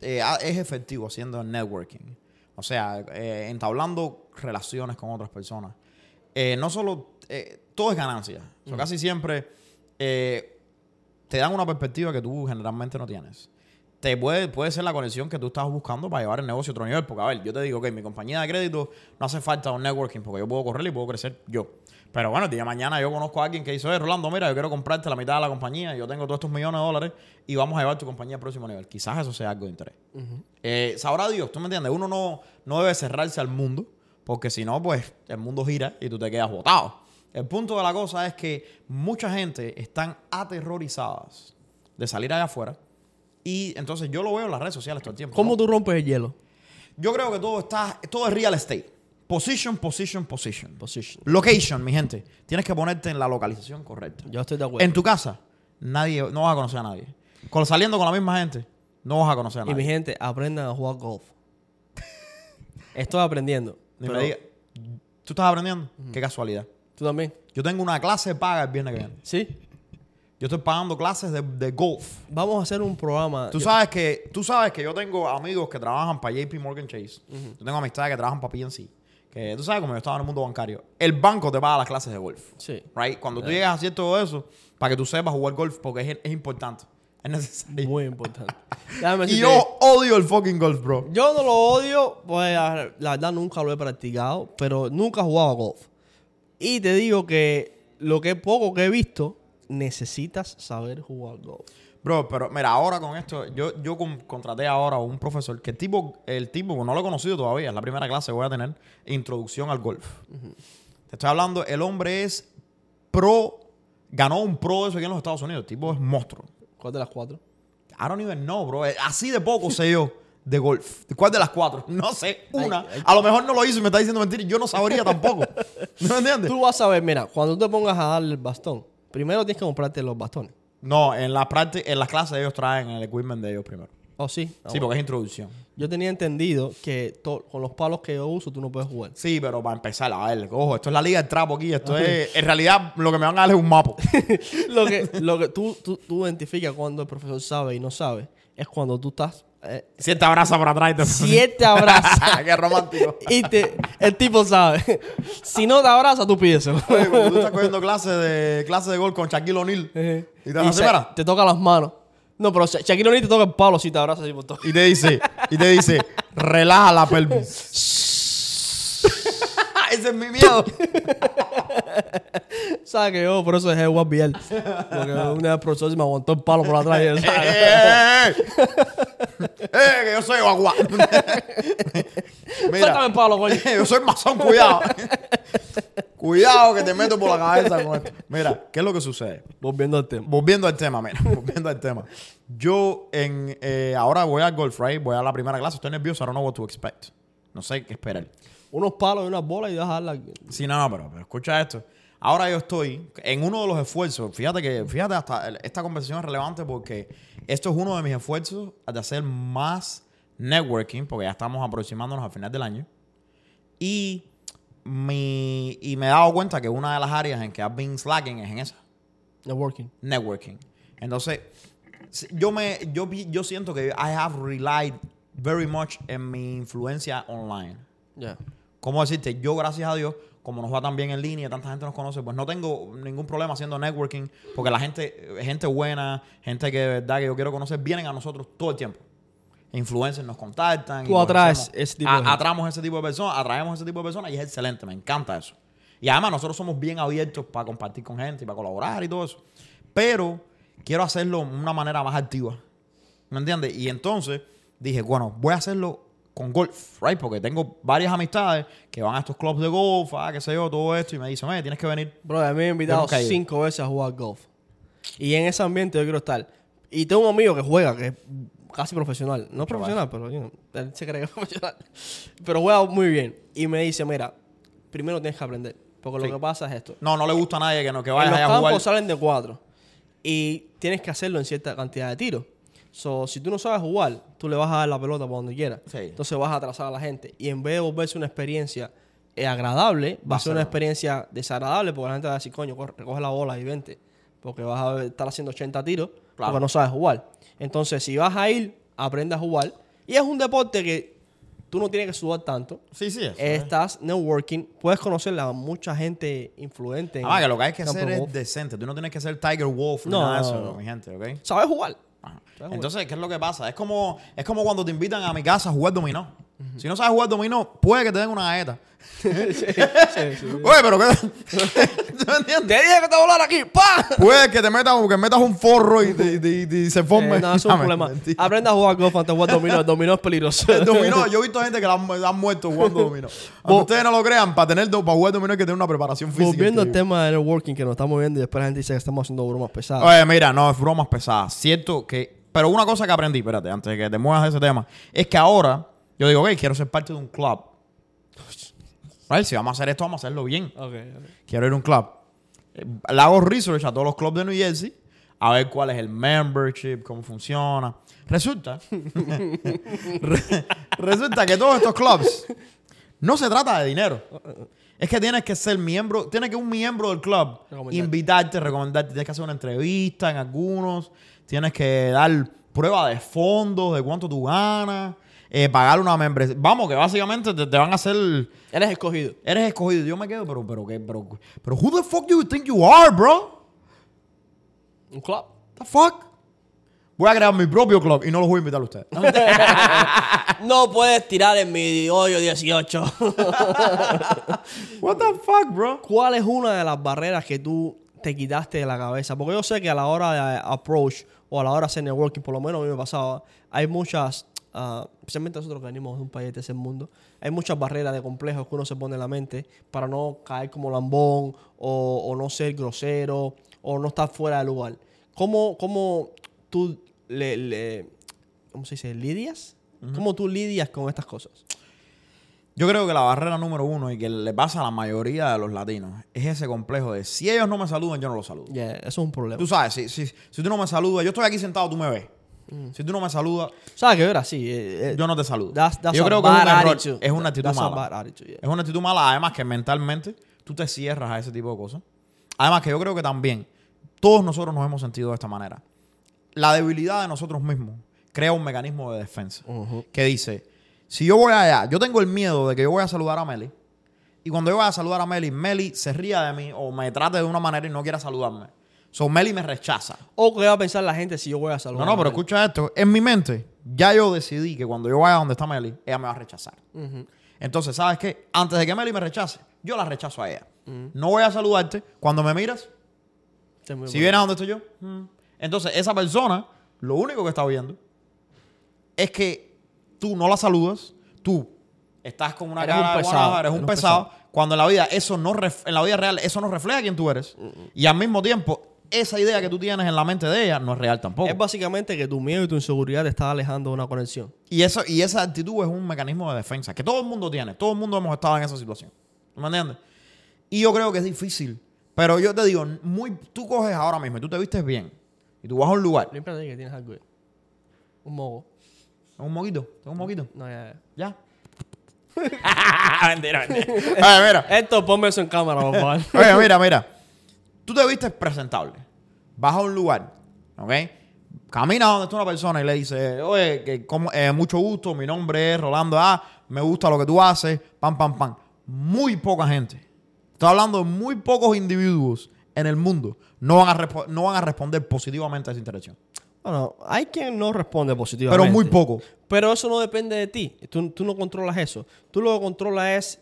eh, es efectivo haciendo networking, o sea, eh, entablando relaciones con otras personas, eh, no solo, todo es ganancia. O sea, Casi siempre te dan una perspectiva que tú generalmente no tienes. Te puede, puede ser la conexión que tú estás buscando para llevar el negocio a otro nivel. Porque, a ver, yo te digo que mi compañía de crédito no hace falta un networking porque yo puedo correr y puedo crecer yo. Pero bueno, el día de mañana yo conozco a alguien que dice, oye, Rolando, mira, yo quiero comprarte la mitad de la compañía, yo tengo todos estos millones de dólares y vamos a llevar tu compañía al próximo nivel. Quizás eso sea algo de interés. Eh, sabrá Dios, ¿tú me entiendes? Uno no, no debe cerrarse al mundo porque si no, pues el mundo gira y tú te quedas botado. El punto de la cosa es que mucha gente están aterrorizadas de salir allá afuera y entonces yo lo veo en las redes sociales todo el tiempo. ¿Cómo ¿no? tú rompes el hielo? Yo creo que todo está, todo es real estate. Position, position, position. Position. Location, mi gente. Tienes que ponerte en la localización correcta. Yo estoy de acuerdo. En tu casa, nadie, no vas a conocer a nadie. Con, saliendo con la misma gente, no vas a conocer a Y mi nadie. gente, aprendan a jugar golf. Estoy aprendiendo. Ni pero me diga, ¿Tú estás aprendiendo? Qué casualidad. ¿Tú también? Yo tengo una clase paga el viernes que viene. Sí. Yo estoy pagando clases de, de golf. Vamos a hacer un programa. Tú Yo- sabes que tú sabes que yo tengo amigos que trabajan para JP Morgan Chase. Yo tengo amistades que trabajan para PNC. Que tú sabes como yo estaba en el mundo bancario. El banco te paga las clases de golf. Sí. Right? Cuando tú llegas a hacer todo eso, para que tú sepas jugar golf, porque es, es importante. Es necesario. Muy importante. Y yo odio el fucking golf, bro. Yo no lo odio, pues la la verdad nunca lo he practicado, pero nunca he jugado a golf. Y te digo que lo que poco que he visto, necesitas saber jugar golf. Bro, pero mira, ahora con esto, yo, yo con- contraté ahora a un profesor que el tipo, el tipo, no lo he conocido todavía, es la primera clase que voy a tener, introducción al golf. Te estoy hablando, el hombre es pro, ganó un pro de eso aquí en los Estados Unidos, el tipo es monstruo. ¿Cuál de las cuatro? I don't even know, bro. Eh, Así de poco sé yo de golf. ¿Cuál de las cuatro? No sé, una. Ay, ay. A lo mejor no lo hizo y me está diciendo mentiras. Yo no sabría tampoco. ¿No me entiendes? Tú vas a ver, mira, cuando tú te pongas a darle el bastón, primero tienes que comprarte los bastones. No, en la práctica, en las clases ellos traen el equipment de ellos primero. Oh, sí. Sí, porque es introducción. Yo tenía entendido que con los palos que yo uso tú no puedes jugar. Sí, pero para empezar, a ver, ojo, esto es la liga del trapo aquí. Esto es, en realidad, lo que me van a dar es un mapa. lo que, lo que tú, tú, tú identificas cuando el profesor sabe y no sabe es cuando tú estás. Eh, Si te abraza por atrás y te si él te abraza Qué romántico. y te, el tipo sabe. si no te abraza, tú pídeselo. Oye, cuando tú estás cogiendo clase de, clase de gol con Shaquille O'Neal y te Y se- te toca las manos. No, pero Sha- Shaquille O'Neal te toca el palo si te abraza así por todo. y te dice, y te dice, relaja la pelvis. Ese es mi miedo. ¿Sabes que yo por eso dejé de billar? Porque una vez el profesor se me aguantó el palo por atrás y ¡Eh, ¿sabes? eh, eh! ¡Eh, que yo soy agua! Suéltame Mira, el palo, coño. yo soy masón, cuidado. cuidado que te meto por la cabeza con esto. Mira, ¿qué es lo que sucede? Volviendo al tema. Volviendo al tema, mira, volviendo al tema. Yo en, eh, ahora voy al golf, right? Voy a la primera clase. Estoy nervioso, I don't know what to expect. No sé qué esperar. Unos palos y unas bolas y dejarla. Sí, no, no, pero, pero escucha esto. Ahora yo estoy en uno de los esfuerzos. Fíjate que, fíjate, hasta esta conversación es relevante porque esto es uno de mis esfuerzos de hacer más networking, porque ya estamos aproximándonos al final del año. Y, mi, y me he dado cuenta que una de las áreas en que I've been slacking es en esa Networking. networking. Entonces, yo me yo, yo siento que I have relied very much en mi influencia online. Ya. ¿Cómo decirte? Yo, gracias a Dios, como nos va tan bien en línea, tanta gente nos conoce, pues no tengo ningún problema haciendo networking, porque la gente, gente buena, gente que de verdad que yo quiero conocer, vienen a nosotros todo el tiempo. Influencers nos contactan. Tú atraes conocemos- ese tipo de a- gente. Atraemos ese tipo de personas, atraemos ese tipo de personas y es excelente, me encanta eso. Y además nosotros somos bien abiertos para compartir con gente y para colaborar y todo eso. Pero quiero hacerlo de una manera más activa. ¿Me entiendes? Y entonces dije, bueno, voy a hacerlo con golf, ¿right? Porque tengo varias amistades que van a estos clubs de golf, ah, qué sé yo, todo esto, y me dicen, oye, tienes que venir. Bro, a mí me han invitado cinco veces a jugar golf. Y en ese ambiente yo quiero estar. Y tengo un amigo que juega, que es casi profesional. No profesional, pero you know, él se cree que es profesional. Pero juega muy bien. Y me dice, mira, primero tienes que aprender. Porque Sí. lo que pasa es esto. No, no le gusta a nadie que, no, que vaya los a campos jugar. salen de cuatro. Y tienes que hacerlo en cierta cantidad de tiros. So, si tú no sabes jugar, tú le vas a dar la pelota por donde quieras. Sí. Entonces vas a atrasar a la gente. Y en vez de volverse una experiencia eh, agradable, va a ser una experiencia desagradable porque la gente va a decir, coño, recoge la bola y vente. Porque vas a estar haciendo 80 tiros Claro. porque no sabes jugar. Entonces, si vas a ir, aprende a jugar. Y es un deporte que tú no tienes que sudar tanto. Sí, sí, eso. Es. Estás networking, puedes conocer a mucha gente influente. en Además, que lo que hay que hacer es decente. Tú no tienes que ser Tiger Wolf ni No, nada de no, eso, no. mi gente, ¿ok? ¿Sabes jugar? Ajá. Entonces, ¿qué es lo que pasa? Es como, es como cuando te invitan a mi casa a jugar dominó. Si no sabes jugar dominó, puede que te den una galleta. sí, sí. Oye, pero ¿qué? ¿Tú me entiendes? Te dije que te voy a hablar aquí. ¡Pa! Puede que te metas, que metas un forro y, te- te- se forme. Eh, no, es un problema. Aprende a jugar golf antes de jugar dominó. El dominó es peligroso. El dominó, yo he visto gente que la han, la han muerto jugando dominó. Aunque ustedes no lo crean, para tener para jugar dominó hay que tener una preparación física. Volviendo al tema de networking que nos estamos viendo y después la gente dice que estamos haciendo bromas pesadas. Oye, mira, no, es bromas pesadas. Cierto que. Pero una cosa que aprendí, espérate, antes de que te muevas de ese tema, es que ahora yo digo, ok, quiero ser parte de un club. Right, Si vamos a hacer esto, vamos a hacerlo bien. Ok, ok. Quiero ir a un club. Eh, Le hago research a todos los clubs de New Jersey a ver cuál es el membership, cómo funciona. Resulta, re- resulta que todos estos clubs no se trata de dinero. Es que tienes que ser miembro, tienes que un miembro del club Recomendarte. invitarte, recomendarte, tienes que hacer una entrevista en algunos, tienes que dar prueba de fondos, de cuánto tú ganas, eh, pagar una membresía. Vamos, que básicamente te, te van a hacer Eres escogido. Eres escogido. Yo me quedo, pero, pero, ¿qué? Pero, pero, who the fuck do you think you are, bro? Un club. The fuck? Voy a crear mi propio club y no los voy a invitar a ustedes. No puedes tirar en mi hoyo 18. What the fuck, bro? ¿Cuál es una de las barreras que tú te quitaste de la cabeza. Porque yo sé que a la hora de approach o a la hora de hacer networking, por lo menos a mí me pasaba, hay muchas, ah, especialmente nosotros que venimos de un país de ese mundo, hay muchas barreras de complejos que uno se pone en la mente para no caer como lambón o, o no ser grosero o no estar fuera de lugar. ¿Cómo, cómo tú le, le- ¿cómo se dice? ¿Lidias? ¿Cómo tú lidias con estas cosas? Yo creo que la barrera número uno y que le pasa a la mayoría de los latinos es ese complejo de si ellos no me saludan, yo no los saludo. Yeah, eso es un problema. Tú sabes, si, si, si tú no me saludas, yo estoy aquí sentado, tú me ves. Si tú no me saludas, ¿Sabes que era así? eh, eh, yo no te saludo. that's- that's yo creo que es un error, es una actitud That's mala. bad attitude, yeah. Es una actitud mala, además que mentalmente tú te cierras a ese tipo de cosas. Además que yo creo que también todos nosotros nos hemos sentido de esta manera. La debilidad de nosotros mismos crea un mecanismo de defensa que dice, si yo voy allá, yo tengo el miedo de que yo voy a saludar a Meli y cuando yo voy a saludar a Meli, Meli se ría de mí o me trate de una manera y no quiera saludarme. So Meli me rechaza. O qué va a pensar la gente si yo voy a No, saludar. no, pero a él? escucha esto. En mi mente, ya yo decidí que cuando yo vaya donde está Meli, ella me va a rechazar. Entonces, ¿sabes qué? Antes de que Meli me rechace, yo la rechazo a ella. No voy a saludarte. Cuando me miras, Este si vienes a donde estoy yo. mm. Entonces, esa persona, lo único que está viendo es que tú no la saludas, tú estás con una Eres un cara de pesado, eres un eres un pesado, cuando en la vida eso no en la vida real eso no refleja quién tú eres. Y al mismo tiempo, esa idea que tú tienes en la mente de ella no es real tampoco. Es básicamente que tu miedo y tu inseguridad te está alejando de una conexión. Y, eso, y esa actitud es un mecanismo de defensa que todo el mundo tiene. Todo el mundo hemos estado en esa situación. ¿Me entiendes? Y yo creo que es difícil. Pero yo te digo, muy, tú coges ahora mismo y tú te vistes bien. Y tú vas a un lugar. Límpiate que tienes algo ahí. Un mogo. ¿Tengo un moquito? ¿Tengo un moquito? No, ya, ¿Ya? mentira, mentira. Oye, mira. ya. Esto, ponme eso en cámara, por favor. Oye, mira, mira. Tú te vistes presentable. Vas a un lugar, ¿ok? Camina donde está una persona y le dices, oye, que como, eh, mucho gusto, mi nombre es Rolando A, me gusta lo que tú haces, pam, pam, pam. Muy poca gente. Estoy hablando de muy pocos individuos en el mundo no van a, no van a responder positivamente a esa interacción. Bueno, hay quien no responde positivamente. Pero muy poco. Pero eso no depende de ti. Tú, tú no controlas eso. Tú lo que controlas es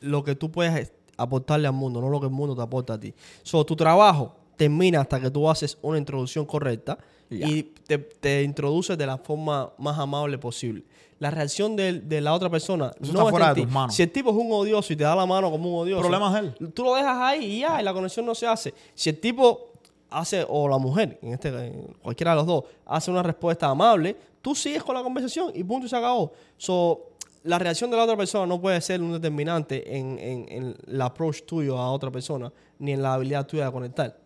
lo que tú puedes aportarle al mundo, no lo que el mundo te aporta a ti. So, tu trabajo termina hasta que tú haces una introducción correcta y te, te introduces de la forma más amable posible. La reacción de, de la otra persona Eso no está fuera en de tus manos. Si el tipo es un odioso y te da la mano como un odioso, Problema es él. Tú lo dejas ahí y ya, y la conexión no se hace. Si el tipo hace, o la mujer, en este, en cualquiera de los dos, hace una respuesta amable, tú sigues con la conversación y punto y se acabó. So, la reacción de la otra persona no puede ser un determinante en, en, en el approach tuyo a otra persona, ni en la habilidad tuya de conectar.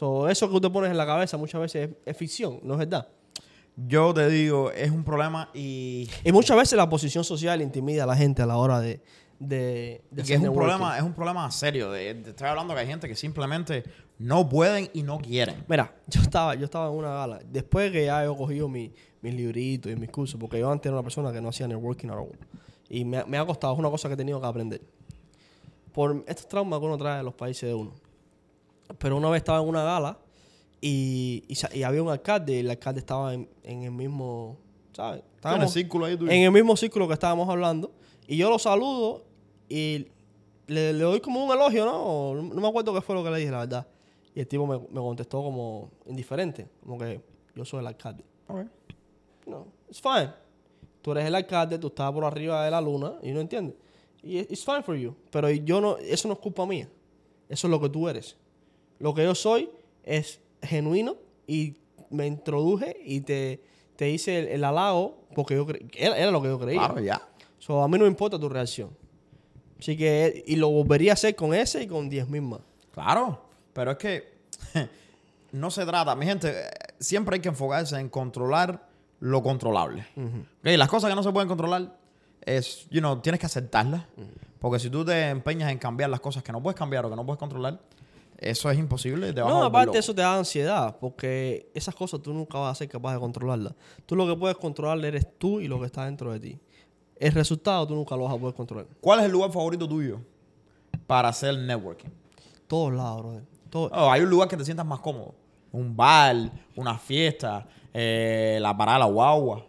So, eso que tú te pones en la cabeza muchas veces es, es ficción, no es verdad. Yo te digo, es un problema y, Y muchas veces la posición social intimida a la gente a la hora de, de, que es un problema, es un problema serio. De, de- estoy hablando que hay gente que simplemente no pueden y no quieren. Mira, yo estaba, yo estaba en una gala. Después que ya he cogido mi, mis libritos y mis cursos, porque yo antes era una persona que no hacía networking at all. Y me, me ha costado, es una cosa que he tenido que aprender. Por estos traumas que uno trae de los países de uno. Pero una vez estaba en una gala y, y, había un alcalde y el alcalde estaba en, en el mismo, ¿sabes? en el círculo ahí tuyo. en el mismo círculo que estábamos hablando. Y yo lo saludo y le, le doy como un elogio, ¿no? No me acuerdo qué fue lo que le dije, la verdad. Y el tipo me, me contestó como indiferente, como que yo soy el alcalde. No, it's fine. Tú eres el alcalde, tú estás por arriba de la luna y no entiendes. Y it's fine for you. Pero yo no, eso no es culpa mía. Eso es lo que tú eres. Lo que yo soy es genuino y me introduje y te, te hice el, el halago porque yo era, era lo que yo creía. Claro, ya. So, a mí no me importa tu reacción. Así que, y lo volvería a hacer con ese y con 10 mil más. Claro, pero es que no se trata, mi gente, siempre hay que enfocarse en controlar lo controlable. Ok, Las cosas que no se pueden controlar es, you know, tienes que aceptarlas. Porque si tú te empeñas en cambiar las cosas que no puedes cambiar o que no puedes controlar, eso es imposible. Te vas No, aparte eso te da ansiedad, porque esas cosas tú nunca vas a ser capaz de controlarlas. Tú lo que puedes controlar eres tú y lo que está dentro de ti. El resultado tú nunca lo vas a poder controlar. ¿Cuál es el lugar favorito tuyo para hacer networking? Todos lados, brother. Todo- Oh, hay un lugar que te sientas más cómodo. Un bar, una fiesta, eh, la parada de la guagua,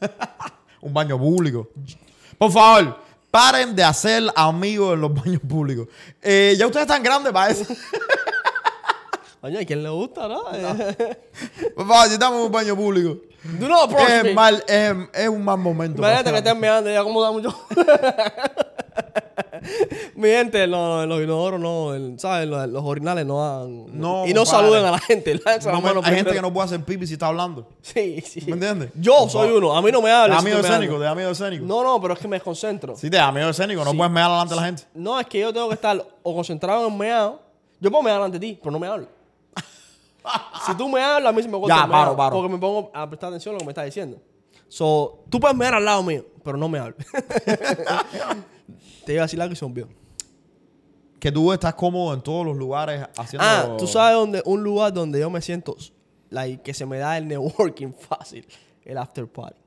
un baño público. Por favor, paren de hacer amigos en los baños públicos. Eh, ya ustedes están grandes para eso. Coño, ¿a quién le gusta, no? Si estamos en un baño público. Do not Es, me. mal, es, es un mal momento. Imagínate que estén mirando ya como da mucho. Mi gente, no, los inodoros no, el- ¿sabes? Los, los orinales no dan. No, y no compadre. saluden a la gente. No mano hay gente que no puede hacer pipi si está hablando. Sí, sí. ¿Me entiendes? Yo soy uno. A mí no me si miedo estoy escénico, da miedo escénico. No, no, pero es que me desconcentro. Sí, te da miedo escénico, no puedes mear delante de la gente. No, es que yo tengo que estar o concentrado en meado. Yo puedo mear delante de ti, pero no me hablo. si tú me hablas, a mí se me corta Ya, el meado, paro, paro. Porque me pongo a prestar atención a lo que me estás diciendo. So, tú puedes mear al lado mío, pero no me hables. Te iba a decir algo y se olvidó. Que tú estás cómodo en todos los lugares haciendo... Ah, tú sabes dónde, un lugar donde yo me siento, like, que se me da el networking fácil. El after party.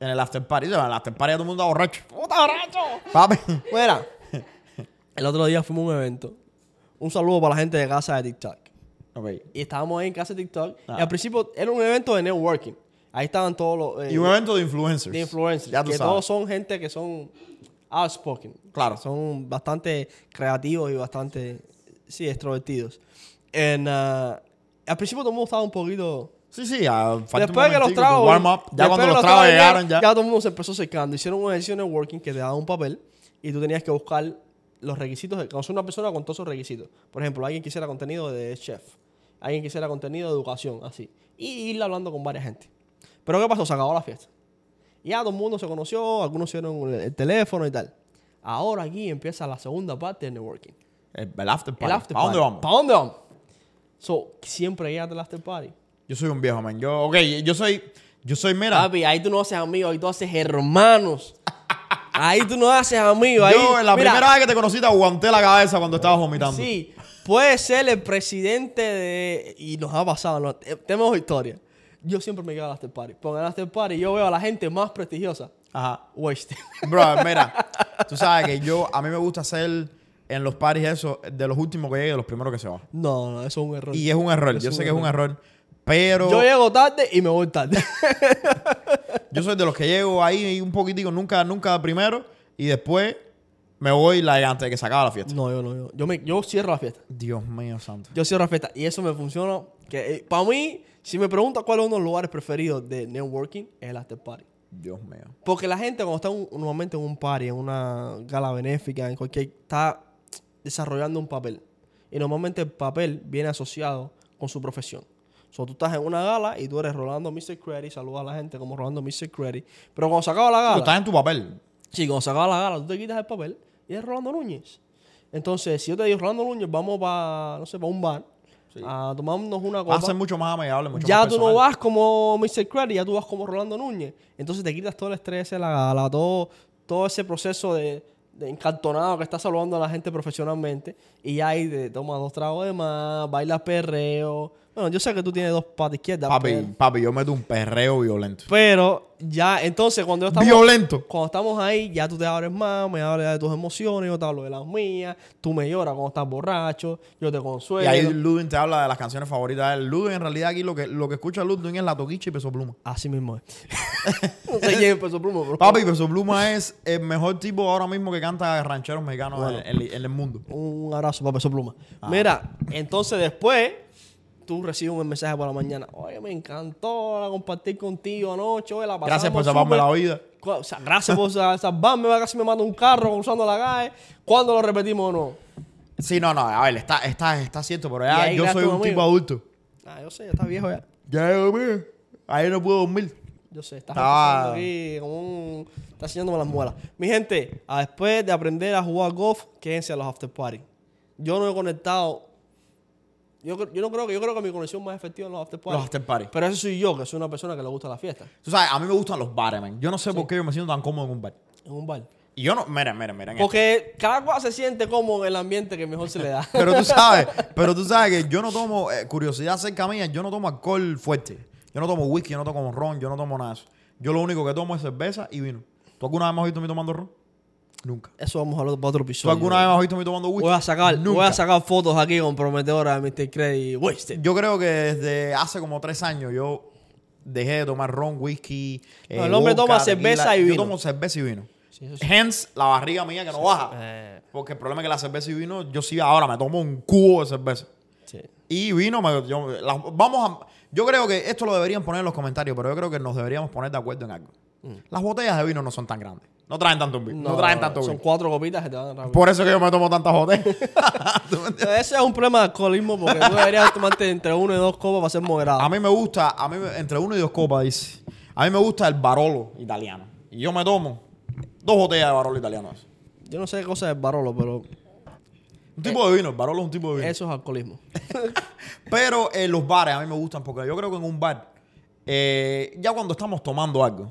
En el after party. En el after party todo el mundo borracho. ¡Puta borracho! Papi. Mira, el otro día fuimos a un evento. Un saludo para la gente de casa de TikTok. Ok. Y estábamos ahí en casa de TikTok. Ah. Y al principio era un evento de networking. Ahí estaban todos los eh, Y un evento de influencers. de influencers. Ya tú que sabes. todos son gente que son outspoken. Claro. Son bastante creativos y bastante, sí, extrovertidos. En, ah, al principio todo el mundo estaba un poquito... Sí, sí. un Después que los tragos... Warm up. Ya cuando los tragos llegaron, ya. Ya todo el mundo se empezó secando. Hicieron un ejercicio de networking que te daba un papel y tú tenías que buscar los requisitos. de- Conocer una persona con todos esos requisitos. Por ejemplo, alguien quisiera contenido de chef. Alguien quisiera contenido de educación, así. Y ir hablando con varias gente. Pero ¿qué pasó? Se acabó la fiesta. Y ya todo el mundo se conoció, algunos hicieron el, el teléfono y tal. Ahora aquí empieza la segunda parte del networking. El, el after party. El after ¿Para dónde vamos? ¿Para dónde vamos? So, siempre llegas del after party. Yo soy un viejo, man. Yo, ok, yo soy... Yo soy, mira... Papi, ahí tú no haces amigos, ahí tú haces hermanos. Ahí tú no haces amigos. Ahí, yo, la mira, primera vez que te conocí, te aguanté la cabeza cuando estabas vomitando. Sí, puede ser el presidente de... Y nos ha pasado, ¿no? Te- tenemos historia. Yo siempre me quedo al after party. Porque en el after party yo veo a la gente más prestigiosa. Ajá. Wasted. Bro, mira, tú sabes que yo, a mí me gusta hacer en los parties eso, de los últimos que llegue, de los primeros que se van. no, no, eso es un error. Y es un error, Es yo un sé que es un error. pero Yo llego tarde y me voy tarde. yo soy de los que llego ahí un poquitico, nunca, nunca primero, y después me voy la antes de que se acabe la fiesta. no, yo no. Yo, yo, me, yo cierro la fiesta. Dios mío santo. Yo cierro la fiesta. Y eso me funciona. Que, para mí, si me preguntas cuál es uno de los lugares preferidos de networking, es el after party. Dios mío. Porque la gente cuando está un- normalmente en un party, en una gala benéfica, en cualquier... Está desarrollando un papel. Y normalmente el papel viene asociado con su profesión. O sea, tú estás en una gala y tú eres Rolando Mr. Credit, saludas a la gente como Rolando Mr. Credit. Pero cuando se acaba la Tú gala... estás en tu papel. Sí, cuando se acaba la gala, tú te quitas el papel y es Rolando Núñez. Entonces, si yo te digo, Rolando Núñez, vamos para, no sé, para un bar a tomarnos una Va a copa. ser mucho más amigable, mucho ya más tú no vas como Mr. Credit, ya tú vas como Rolando Núñez. Entonces te quitas todo el estrés de la gala, todo, todo ese proceso de, de encartonado que estás saludando a la gente profesionalmente. Y ya ahí te tomas dos tragos de más, bailas perreo. Bueno, yo sé que tú tienes dos patas izquierdas. Papi, pero- papi, yo meto un perreo violento. Pero ya, entonces cuando yo estamos, Violento. cuando estamos ahí, ya tú te abres más, me hablas de tus emociones, yo te hablo de las mías, tú me lloras cuando estás borracho, yo te Y consuelo. ahí Ludwig te habla de las canciones favoritas de él. Ludwig, en realidad, aquí lo que, lo que escucha Ludwig es la toquicha y peso pluma. Así mismo es. no sé quién empezó Pluma, pero Papi, Peso Pluma es el mejor tipo ahora mismo que canta rancheros mexicanos Bueno. en, en- en el mundo. un abrazo para Peso Pluma. Ah. Mira, entonces después tú recibes un mensaje por la mañana. Oye, me encantó la compartir contigo anoche. Oye, la pasamos Gracias por salvarme súper". la vida. O sea, gracias por sa- salvarme. Casi me manda un carro cruzando la calle. ¿Cuándo lo repetimos o no? Sí, no, no, a ver, está, está, está cierto, pero ya yo soy un amigo. tipo adulto. Ah, yo sé, ya está viejo ya. Ya dormí. Ahí no puedo dormir. Yo sé, estás empezando aquí como un... Está enseñándome las muelas. Mi gente, después de aprender a jugar golf, quédense a los after party. Yo no he conectado... Yo, yo no creo que... Yo creo que mi conexión más efectiva en los after party. Los after party. Pero eso soy yo, que soy una persona que le gusta la fiesta. Tú sabes, a mí me gustan los bares, man. Yo no sé por qué yo me siento tan cómodo en un bar. En un bar. Y yo no, miren, miren, miren. esto. Porque cada cual se siente como en el ambiente que mejor se le da. Pero tú sabes, pero tú sabes que yo no tomo, eh, curiosidad cerca mía, yo no tomo alcohol fuerte. Yo no tomo whisky, yo no tomo ron, yo no tomo nada. Yo lo único que tomo es cerveza y vino. ¿Tú alguna vez me has visto a mí tomando ron? Nunca. Eso vamos a hablar para otro ¿Tú episodio. alguna vez me has visto a mí tomando whisky? voy a sacar, Nunca. voy a sacar fotos aquí comprometedoras de Mr. Credit Wasted. Yo creo que desde hace como tres años yo dejé de tomar ron, whisky. No, el hombre toma cerveza y vino. Yo tomo cerveza y vino. Sí, eso sí. Hence, la barriga mía que no baja. Eh, Porque el problema es que la cerveza y vino, yo sí ahora me tomo un cubo de cerveza. Sí. Y vino, me- yo, la- vamos a, yo creo que esto lo deberían poner en los comentarios, pero yo creo que nos deberíamos poner de acuerdo en algo. Las botellas de vino no son tan grandes. No traen tanto vino. No, traen tanto Son vino. cuatro copitas que te van a dar. Por eso que yo me tomo tantas botellas. ¿Tú me entiendes? Ese es un problema de alcoholismo porque tú deberías tomarte entre uno y dos copas para ser moderado. A mí me gusta, a mí me- entre uno y dos copas, dice. A mí me gusta el Barolo italiano. Y yo me tomo dos botellas de Barolo italiano. Yo no sé qué cosa es el barolo, pero Un tipo de vino, el Barolo es un tipo de vino. eso es alcoholismo. Pero eh, los bares a mí me gustan porque yo creo que en un bar, eh, ya cuando estamos tomando algo,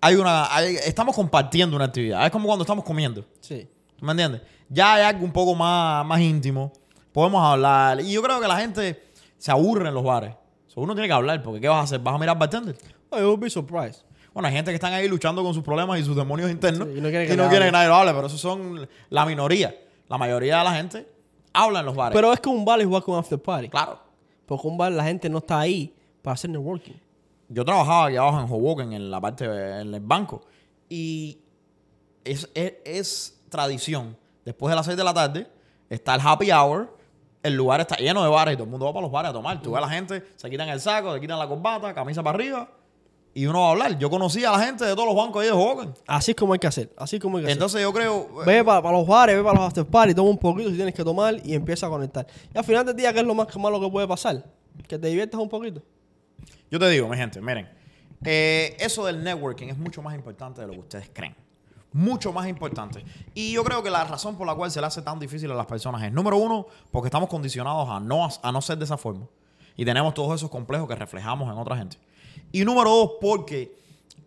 hay una, hay- estamos compartiendo una actividad. Es como cuando estamos comiendo. Sí. ¿Tú me entiendes? Ya hay algo un poco más, más íntimo. Podemos hablar. Y yo creo que la gente se aburre en los bares. So, uno tiene que hablar porque ¿qué vas a hacer? ¿Vas a mirar bartender? Oh, you would be surprised. Bueno, hay gente que están ahí luchando con sus problemas y sus demonios internos Sí, y no quieren que no le quieren que nadie lo hable, pero esos son la minoría. La mayoría de la gente habla en los bares. Pero es que un bar es igual que un after party. claro. Porque un bar la gente no está ahí para hacer networking. Yo trabajaba aquí abajo en Hoboken, en la parte, en el banco. Y es, es, es tradición. Después de las 6 de la tarde, está el happy hour. El lugar está lleno de bares y todo el mundo va para los bares a tomar. Tú ves a la gente, se quitan el saco, se quitan la corbata, camisa para arriba. Y uno va a hablar. Yo conocí a la gente de todos los bancos ahí de Hoboken. Así es como hay que hacer. Así es como hay que Entonces yo creo... hacer. Ve para, los bares, ve para los after party, toma un poquito si tienes que tomar y empieza a conectar. Y al final del día, ¿qué es lo más malo que puede pasar? Que te diviertas un poquito. Yo te digo, mi gente, miren, eh, eso del networking es mucho más importante de lo que ustedes creen. Mucho más importante. Y yo creo que la razón por la cual se le hace tan difícil a las personas es, número uno, porque estamos condicionados a no, a no ser de esa forma. Y tenemos todos esos complejos que reflejamos en otra gente. Y número dos, porque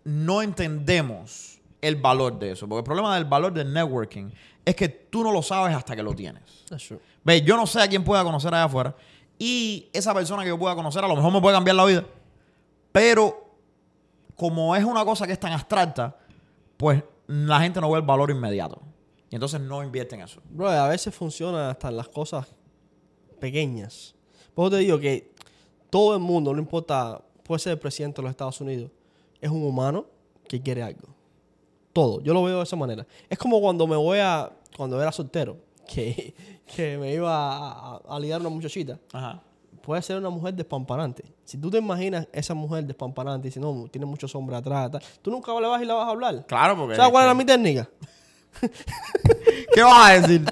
no entendemos el valor de eso. Porque el problema del valor del networking es que tú no lo sabes hasta que lo tienes. Ve, yo no sé a quién pueda conocer allá afuera. Y esa persona que yo pueda conocer a lo mejor me puede cambiar la vida. Pero como es una cosa que es tan abstracta, pues la gente no ve el valor inmediato. Y entonces no invierte en eso. Bro, a veces funciona hasta en las cosas pequeñas. Por eso te digo que todo el mundo, no importa, puede ser el presidente de los Estados Unidos, es un humano que quiere algo. Todo. Yo lo veo de esa manera. Es como cuando me voy a. Cuando era soltero, que, que me iba a, a, a ligar una muchachita. Ajá. Puede ser una mujer despampanante. Si tú te imaginas esa mujer despampanante y si no, tiene muchos hombres atrás, tal, tú nunca le vas y la vas a hablar. Claro, porque. ¿Sabes cuál era mi técnica? ¿Qué vas a decir?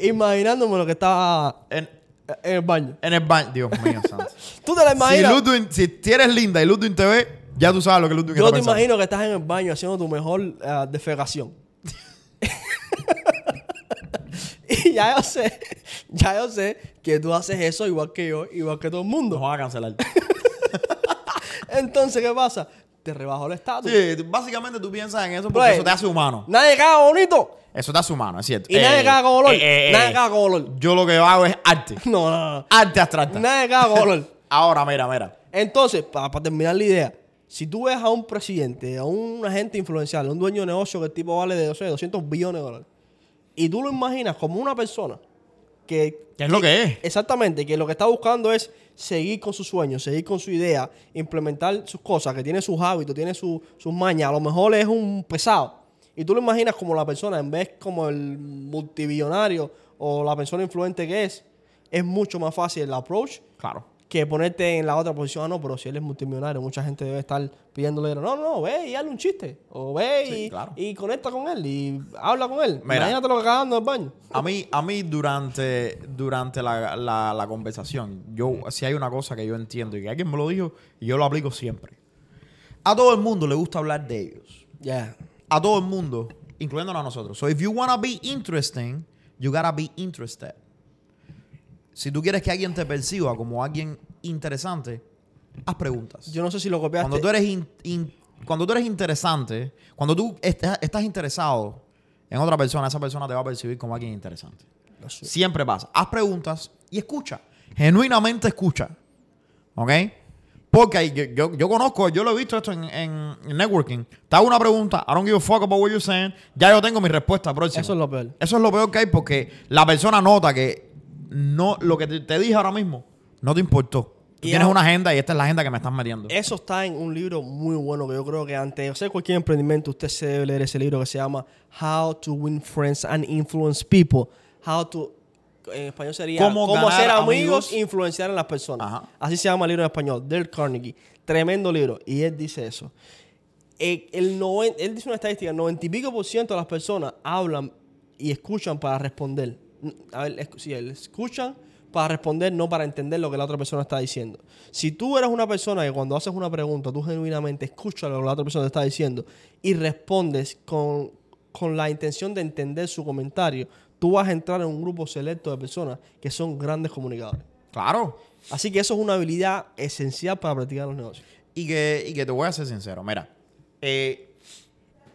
Imaginándome lo que estaba en, en el baño. en el baño. Dios mío, santo. ¿Tú te la si, imaginas? Si eres linda y Ludwig te ve, ya tú sabes lo que Ludwig Yo está te pensando. imagino que estás en el baño haciendo tu mejor defecación. ya yo sé, ya yo sé que tú haces eso igual que yo, igual que todo el Nos mundo. van a cancelar. Entonces, ¿qué pasa? Te rebajo el estatus. sí, tú- básicamente tú piensas en eso porque Pues, eso te hace humano. Nadie caga bonito. Eso te hace humano, es cierto. Y nadie caga con olor. eh, eh, eh, nadie caga con olor. Yo lo que hago es arte. No, no, no. Arte abstracta. Nadie caga con olor. Ahora, mira, mira. Entonces, para, terminar la idea, si tú ves a un presidente, a un agente influencial, a un dueño de negocio que el tipo vale de no sé, 200 billones de dólares, y tú lo imaginas como una persona que... ¿Qué es lo que es? Exactamente, que lo que está buscando es seguir con sus sueños, seguir con su idea, implementar sus cosas, que tiene sus hábitos, tiene su- sus mañas, a lo mejor es un pesado. Y tú lo imaginas como la persona, en vez como el multibillonario o la persona influente que es, es mucho más fácil el approach Claro. Que ponerte en la otra posición. Ah, no, pero si él es multimillonario, mucha gente debe estar pidiéndole, no, no, ve y hazle un chiste. O ve Sí, y, claro. y conecta con él y habla con él. Mira. Imagínate lo que cagando en el baño. A mí, a mí durante, durante la, la- la conversación, yo si hay una cosa que yo entiendo y que alguien me lo dijo y yo lo aplico siempre. A todo el mundo le gusta hablar de ellos. Ya. A todo el mundo, incluyéndonos a nosotros. So if you wanna be interesting, you gotta be interested. Si tú quieres que alguien te perciba como alguien interesante, haz preguntas. Yo no sé si lo copiaste. Cuando tú eres in- in- cuando tú eres interesante, cuando tú estás, estás interesado en otra persona, esa persona te va a percibir como alguien interesante. Siempre pasa. Haz preguntas y escucha. Genuinamente escucha. ¿Ok? Porque yo, yo, yo conozco, yo lo he visto esto en, en- en networking. Te hago una pregunta, I don't give a fuck about what you're saying. Ya yo tengo mi respuesta próxima. Eso es lo peor. Eso es lo peor que hay porque la persona nota que no lo que te, te dije ahora mismo no te importó. Tú Y tienes una agenda y esta es la agenda que me estás metiendo. Eso está en un libro muy bueno que yo creo que antes de hacer cualquier emprendimiento, usted se debe leer ese libro que se llama How to Win Friends and Influence People. How to en español sería Cómo Cómo, ganar ser amigos amigos. e influenciar en las personas. Ajá. Así se llama el libro en español, Dale Carnegie. Tremendo libro. Y él dice eso. Eh, el noven- él dice una estadística, el 90 y pico por ciento de las personas hablan y escuchan para responder. A ver, escu- sí, escuchan para responder, no para entender lo que la otra persona está diciendo. Si tú eres una persona que cuando haces una pregunta, tú genuinamente escuchas lo que la otra persona te está diciendo y respondes con, con la intención de entender su comentario, tú vas a entrar en un grupo selecto de personas que son grandes comunicadores. Claro. Así que eso es una habilidad esencial para practicar los negocios. Y que, y que te voy a ser sincero, mira, eh,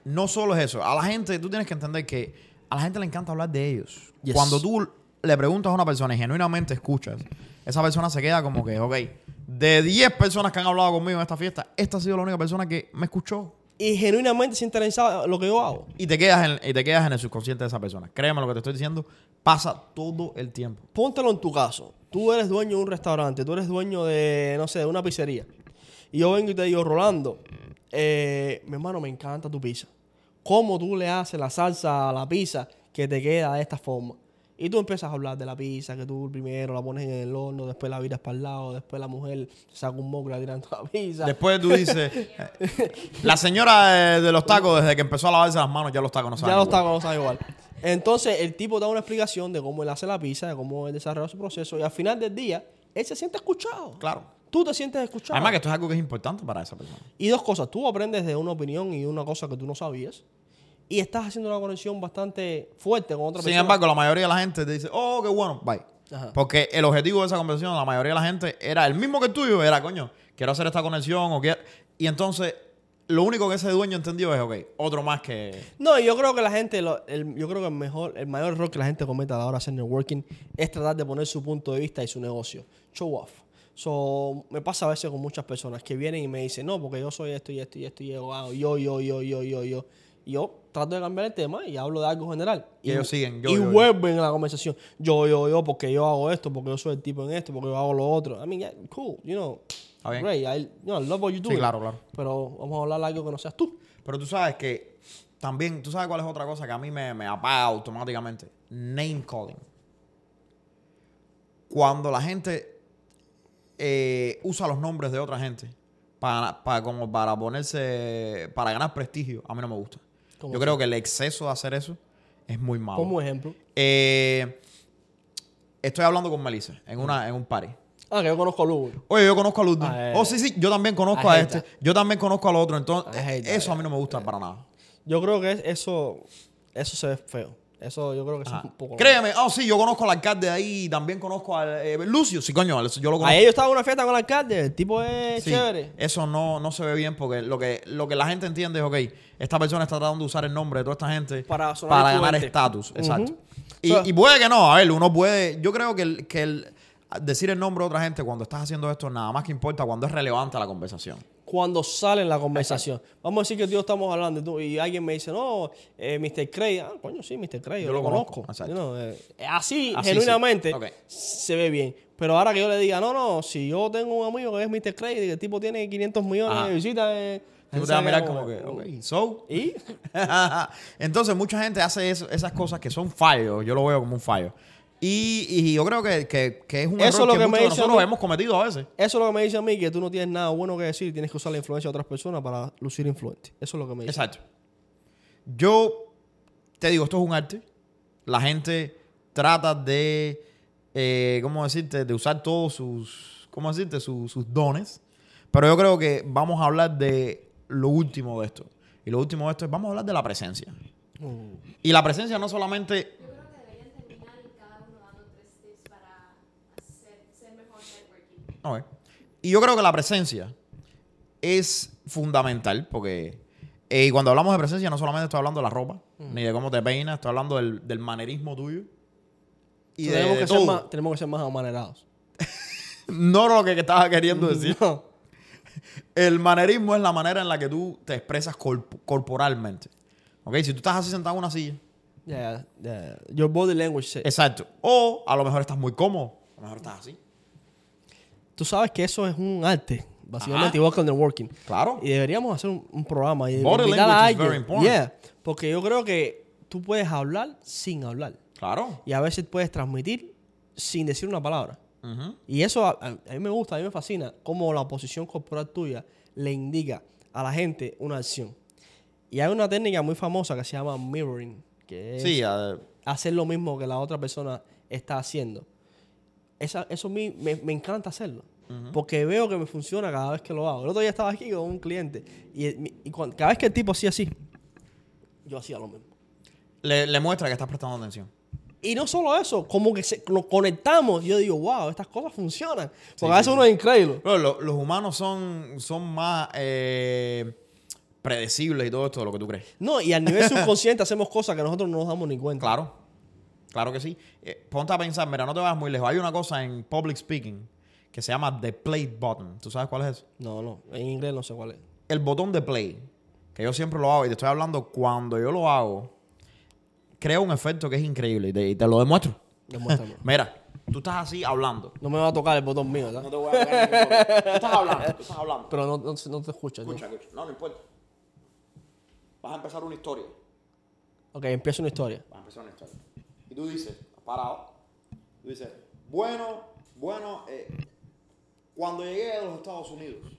no solo es eso, a la gente, tú tienes que entender que a la gente le encanta hablar de ellos. Yes. Cuando tú le preguntas a una persona y genuinamente escuchas, esa persona se queda como que, ok, de 10 personas que han hablado conmigo en esta fiesta, esta ha sido la única persona que me escuchó. Y genuinamente se interesa en lo que yo hago. Y te quedas en, y te quedas en el subconsciente de esa persona. Créeme lo que te estoy diciendo, pasa todo el tiempo. Póntelo en tu caso. Tú eres dueño de un restaurante, tú eres dueño de, no sé, de una pizzería. Y yo vengo y te digo, Rolando, eh, mi hermano, me encanta tu pizza. ¿Cómo tú le haces la salsa a la pizza que te queda de esta forma? Y tú empiezas a hablar de la pizza, que tú primero la pones en el horno, después la viras para el lado, después la mujer saca un moco y la tira en toda la pizza. Después tú dices, la señora eh, de los tacos, desde que empezó a lavarse las manos, ya los tacos no saben. Ya los tacos no saben igual. Entonces, el tipo da una explicación de cómo él hace la pizza, de cómo él desarrolla su proceso, y al final del día, él se siente escuchado. Claro. Tú te sientes escuchado. Además que esto es algo que es importante para esa persona. Y dos cosas, tú aprendes de una opinión y una cosa que tú no sabías, y estás haciendo una conexión bastante fuerte con otra Sin persona. embargo, la mayoría de la gente te dice, oh, qué bueno, bye. Ajá. Porque el objetivo de esa conversación, la mayoría de la gente era el mismo que el tuyo, era, coño, quiero hacer esta conexión o quiero... Y entonces, lo único que ese dueño entendió es, ok, otro más que... No, yo creo que la gente, lo- el- yo creo que el mejor, el mayor error que la gente comete a la hora de hacer networking es tratar de poner su punto de vista y su negocio. Show off. So, me pasa a veces con muchas personas que vienen y me dicen, no, porque yo soy esto y esto y esto y yo, yo, yo, yo, yo, yo, yo. Y yo trato de cambiar el tema y hablo de algo general. Y ellos siguen, yo, y yo, yo. vuelven a la conversación. Yo, yo, yo, porque yo hago esto, porque yo soy el tipo en esto, porque yo hago lo otro. I mean, yeah, cool, you know. Está bien. Great, I, you know, I love what you do. Sí, claro, claro. Pero vamos a hablar de algo que no seas tú. Pero tú sabes que también, tú sabes cuál es otra cosa que a mí me, me apaga automáticamente. Name calling. Cuando la gente eh, usa los nombres de otra gente para, para, como para ponerse, para ganar prestigio, a mí no me gusta. ¿Cómo Yo creo que el exceso de hacer eso es muy malo. Como ejemplo. Eh, estoy hablando con Melissa en, una, en un party. Ah, que yo conozco a Lugo. Oye, yo conozco a Luz. Ah, eh. oh, sí, sí, yo también conozco a este. Yo también conozco al otro. Entonces, eso a mí no me gusta para nada. Yo creo que es- eso, eso se ve feo. Eso yo creo que Ajá. es un poco. Créeme, oh sí, yo conozco al alcalde de ahí y también conozco al eh, Lucio. Sí, coño, yo lo conozco. Ahí yo estaba en una fiesta con el alcalde. El tipo es Sí, chévere. Eso no, no se ve bien porque lo que, lo que la gente entiende es, ok, esta persona está tratando de usar el nombre de toda esta gente Para sonar ganar estatus. Exacto. Y puede que no, a ver, uno puede, yo creo que, el, que el, decir el nombre de otra gente cuando estás haciendo esto nada más que importa cuando es relevante a la conversación. Cuando sale en la conversación. Vamos a decir que tú y yo estamos hablando tú- y alguien me dice, no, eh, Mr. Craig. Ah, coño, sí, Mr. Craig. Yo, Yo lo conozco. conozco, exacto. You know, eh, así, Así genuinamente, sí. Ok. se ve bien. Pero ahora que yo le diga, no, no, si yo tengo un amigo que es Mr. Craig y el tipo tiene 500 millones Ajá. de visitas. eh, Tú te vas a mirar como que, como- ok, so, ¿Y? Entonces, mucha gente hace eso- esas cosas que son fallos. Yo lo veo como un fallo. Y, y yo creo que, que- que es un Eso error lo que, que me muchos de dice nosotros mí. hemos cometido a veces. Eso es lo que me dice a mí, que tú no tienes nada bueno que decir, tienes que usar la influencia de otras personas para lucir influente. Eso es lo que me dice. Exacto. Yo te digo, esto es un arte. La gente trata de, eh, ¿cómo decirte? De usar todos sus, ¿cómo decirte? Sus, sus dones. Pero yo creo que vamos a hablar de lo último de esto. Y lo último de esto es, vamos a hablar de la presencia. Mm. Y la presencia no solamente Yo creo que deberían terminar cada uno dando tres tips para hacer, ser mejor networking. Ok. Y yo creo que la presencia es fundamental porque eh, cuando hablamos de presencia no solamente estoy hablando de la ropa, ni de cómo te peinas, estoy hablando del, del manerismo tuyo. Y de, tenemos, de que ser todo. más, tenemos que ser más amanerados. No lo que estaba queriendo decir. No. El manerismo es la manera en la que tú te expresas corp- corporalmente. ¿Ok? Si tú estás así sentado en una silla. Yeah, yeah. Your body language. Exacto. O a lo mejor estás muy cómodo. A lo mejor estás así. Tú sabes que eso es un arte, básicamente, igual que el networking. Claro. Y deberíamos hacer un, un programa y Body a language is very important. Yeah, porque yo creo que tú puedes hablar sin hablar. Claro. Y a veces puedes transmitir sin decir una palabra. Ujú. Y eso a, a- a mí me gusta, a mí me fascina cómo la posición corporal tuya le indica a la gente una acción. Y hay una técnica muy famosa que se llama mirroring, que es Sí, eh, hacer lo mismo que la otra persona está haciendo. Esa- eso a mí me, me encanta hacerlo. Porque veo que me funciona cada vez que lo hago. El otro día estaba aquí con un cliente y, mi- y cuan- cada vez que el tipo hacía así, yo hacía lo mismo. le, le muestra que estás prestando atención. Y no solo eso, como que se, nos conectamos. Yo digo, wow, estas cosas funcionan. Porque Sí, a veces sí, uno es increíble. Bro, lo- los humanos son, son más eh, predecibles y todo esto de lo que tú crees. No, y al nivel subconsciente hacemos cosas que nosotros no nos damos ni cuenta. Claro, claro que sí. Eh, ponte a pensar, mira, no te vayas muy lejos. Hay una cosa en public speaking que se llama the play button. ¿Tú sabes cuál es eso? No, no, en inglés no sé cuál es. El botón de play, que yo siempre lo hago y te estoy hablando cuando yo lo hago, crea un efecto que es increíble y te, y te lo demuestro. Demuéstrame. Mira, tú estás así hablando. no me va a tocar el botón mío, ¿verdad? No te voy a tocar ningún botón. Tú estás hablando, tú estás hablando. Pero no, no, te escuchas. ¿no? Escucha, escucha. No, no importa. Vas a empezar una historia. Ok, empieza una historia. Vas a empezar una historia. Tú dices, parado. Tú dices, bueno, bueno, eh, cuando llegué a los Estados Unidos,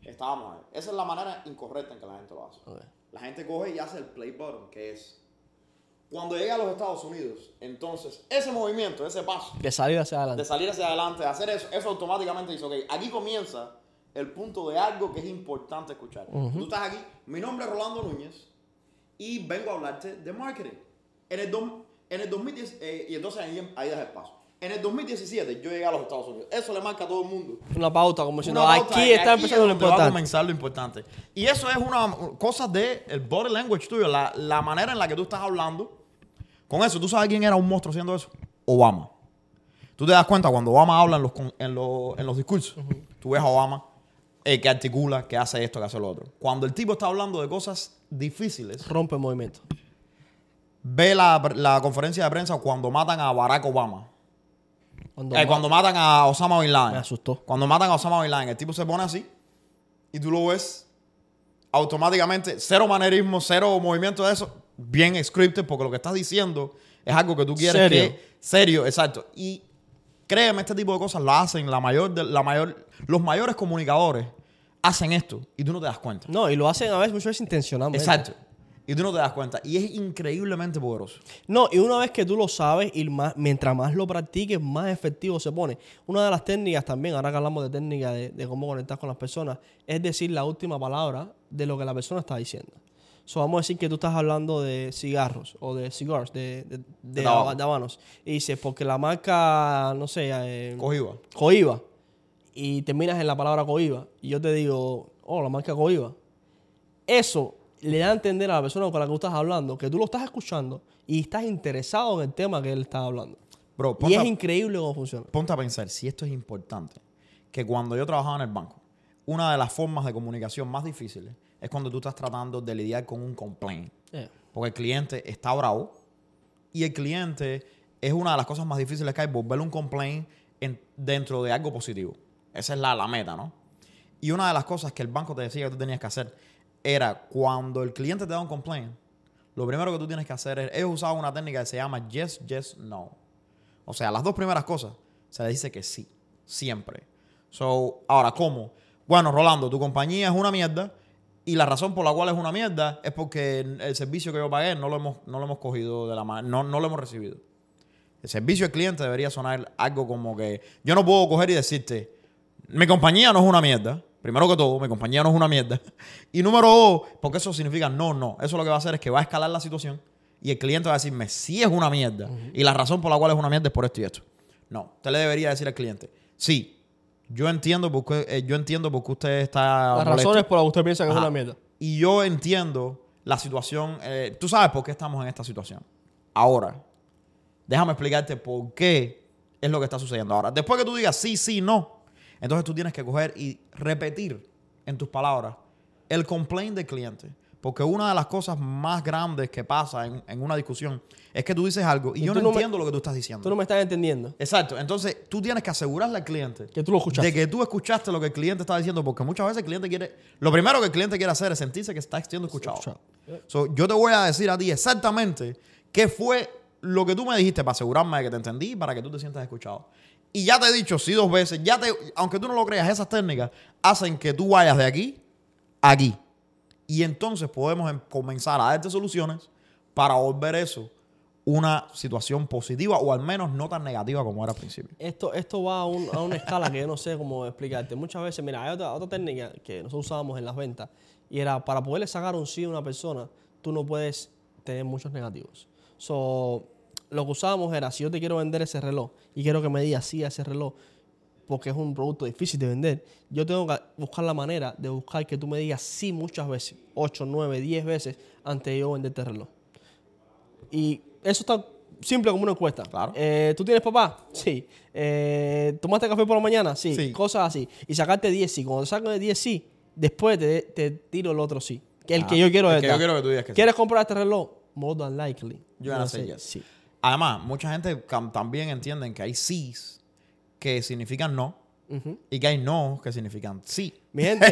estábamos ahí. Esa es la manera incorrecta en que la gente lo hace. La gente coge y hace el play button, que es cuando llegué a los Estados Unidos, entonces ese movimiento, ese paso De salir hacia de adelante. salir hacia adelante, de hacer eso, eso automáticamente dice, ok, aquí comienza el punto de algo que es importante escuchar. Tú estás aquí, mi nombre es Rolando Núñez y vengo a hablarte de marketing. En el, en el 2010, eh, y entonces ahí, ahí das el paso. En el 2017 yo llegué a los Estados Unidos. Eso le marca a todo el mundo. Una pauta como diciendo, pauta aquí de está aquí empezando es lo donde va a importante. comenzar lo importante. Y eso es una cosa de el body language tuyo, la, la manera en la que tú estás hablando. Con eso, ¿tú sabes quién era un monstruo haciendo eso? Obama. Tú te das cuenta cuando Obama habla en los, con- en los, en los discursos. Tú ves a Obama eh, que articula, que hace esto, que hace lo otro. Cuando el tipo está hablando de cosas difíciles, Rompe el movimiento. Ve la, la conferencia de prensa cuando matan a Barack Obama. Cuando, Eh, cuando matan a Osama Bin Laden. Me asustó. Cuando matan a Osama Bin Laden, el tipo se pone así y tú lo ves automáticamente, cero manerismo, cero movimiento de eso, bien scripted, porque lo que estás diciendo es algo que tú quieres Serio. que. Serio, exacto. Y créeme, este tipo de cosas lo hacen la mayor, de, la mayor, los mayores comunicadores hacen esto y tú no te das cuenta. No, y lo hacen a veces muchas veces intencionalmente. Exacto. Y tú no te das cuenta. Y es increíblemente poderoso. No, y una vez que tú lo sabes y más, mientras más lo practiques, más efectivo se pone. Una de las técnicas también, ahora que hablamos de técnica de, de cómo conectar con las personas, es decir la última palabra de lo que la persona está diciendo. So, vamos a decir que tú estás hablando de cigarros o de cigars, de, de, de, habanos. Y dices, porque la marca, no sé, eh, Cogiva. Coiba, y terminas en la palabra Coiba, y yo te digo, oh, la marca Coiba. Eso le da a entender a la persona con la que tú estás hablando que tú lo estás escuchando y estás interesado en el tema que él está hablando. Bro, Y es a- increíble cómo funciona. ponte a pensar si esto es importante. Que cuando yo trabajaba en el banco, una de las formas de comunicación más difíciles es cuando tú estás tratando de lidiar con un complaint. Eh, Porque el cliente está bravo y el cliente es una de las cosas más difíciles que hay, volverle un complaint en- dentro de algo positivo. Esa es la, la meta, ¿no? Y una de las cosas que el banco te decía que tú tenías que hacer era cuando el cliente te da un complaint, lo primero que tú tienes que hacer es, ellos usaban una técnica que se llama yes, yes, no. O sea, las dos primeras cosas se le dice que sí, siempre. So, ahora, ¿cómo? Bueno, Rolando, tu compañía es una mierda y la razón por la cual es una mierda es porque el servicio que yo pagué no lo hemos, no lo hemos cogido de la mano, no, lo hemos recibido. El servicio al cliente debería sonar algo como que yo no puedo coger y decirte, mi compañía no es una mierda. Primero que todo, mi compañía no es una mierda. Y número dos, porque eso significa no, no. Eso lo que va a hacer es que va a escalar la situación y el cliente va a decirme, sí es una mierda. Y la razón por la cual es una mierda es por esto y esto. No, usted le debería decir al cliente, sí, yo entiendo por qué, eh, yo entiendo por qué usted está las molesto. razones por las que usted piensa que Ajá. es una mierda. Y yo entiendo la situación. eh, tú sabes por qué estamos en esta situación. Ahora, déjame explicarte por qué es lo que está sucediendo. Ahora, después que tú digas sí, sí, no, entonces tú tienes que coger y repetir en tus palabras el complaint del cliente. Porque una de las cosas más grandes que pasa en, en una discusión es que tú dices algo y, Y yo no, no me- entiendo lo que tú estás diciendo. Tú no me estás entendiendo. Exacto. Entonces, tú tienes que asegurarle al cliente Que tú lo escuchaste. de que tú escuchaste lo que el cliente está diciendo, porque muchas veces el cliente quiere. Lo primero que el cliente quiere hacer es sentirse que está siendo escuchado. Escuchado. So, yo te voy a decir a ti exactamente qué fue lo que tú me dijiste para asegurarme de que te entendí y para que tú te sientas escuchado. Y ya te he dicho sí dos veces, ya te, aunque tú no lo creas, esas técnicas hacen que tú vayas de aquí a aquí. Y entonces podemos em- comenzar a darte soluciones para volver eso una situación positiva o al menos no tan negativa como era al principio. Esto, esto va a, a una escala que yo no sé cómo explicarte. Muchas veces, mira, hay otra, otra técnica que nosotros usábamos en las ventas y era para poderle sacar un sí a una persona, tú no puedes tener muchos negativos. So, lo que usábamos era, si yo te quiero vender ese reloj y quiero que me digas sí a ese reloj, porque es un producto difícil de vender, yo tengo que buscar la manera de buscar que tú me digas sí muchas veces, 8, 9, 10 veces antes de yo venderte el reloj. Y eso está simple como una encuesta. Claro. Eh, ¿Tú tienes papá? Sí. Eh, ¿Tomaste café por la mañana? Sí. Sí. Cosas así. Y sacarte 10 sí. Cuando te saco de 10 sí, después te, te tiro el otro sí. Que el Ah, que yo quiero es que yo quiero que tú digas que sí. ¿Quieres comprar este reloj? More than likely. Yo say sé. Sí. Además, mucha gente también entienden que hay sís que significan no y que hay no que significan sí. Mi gente,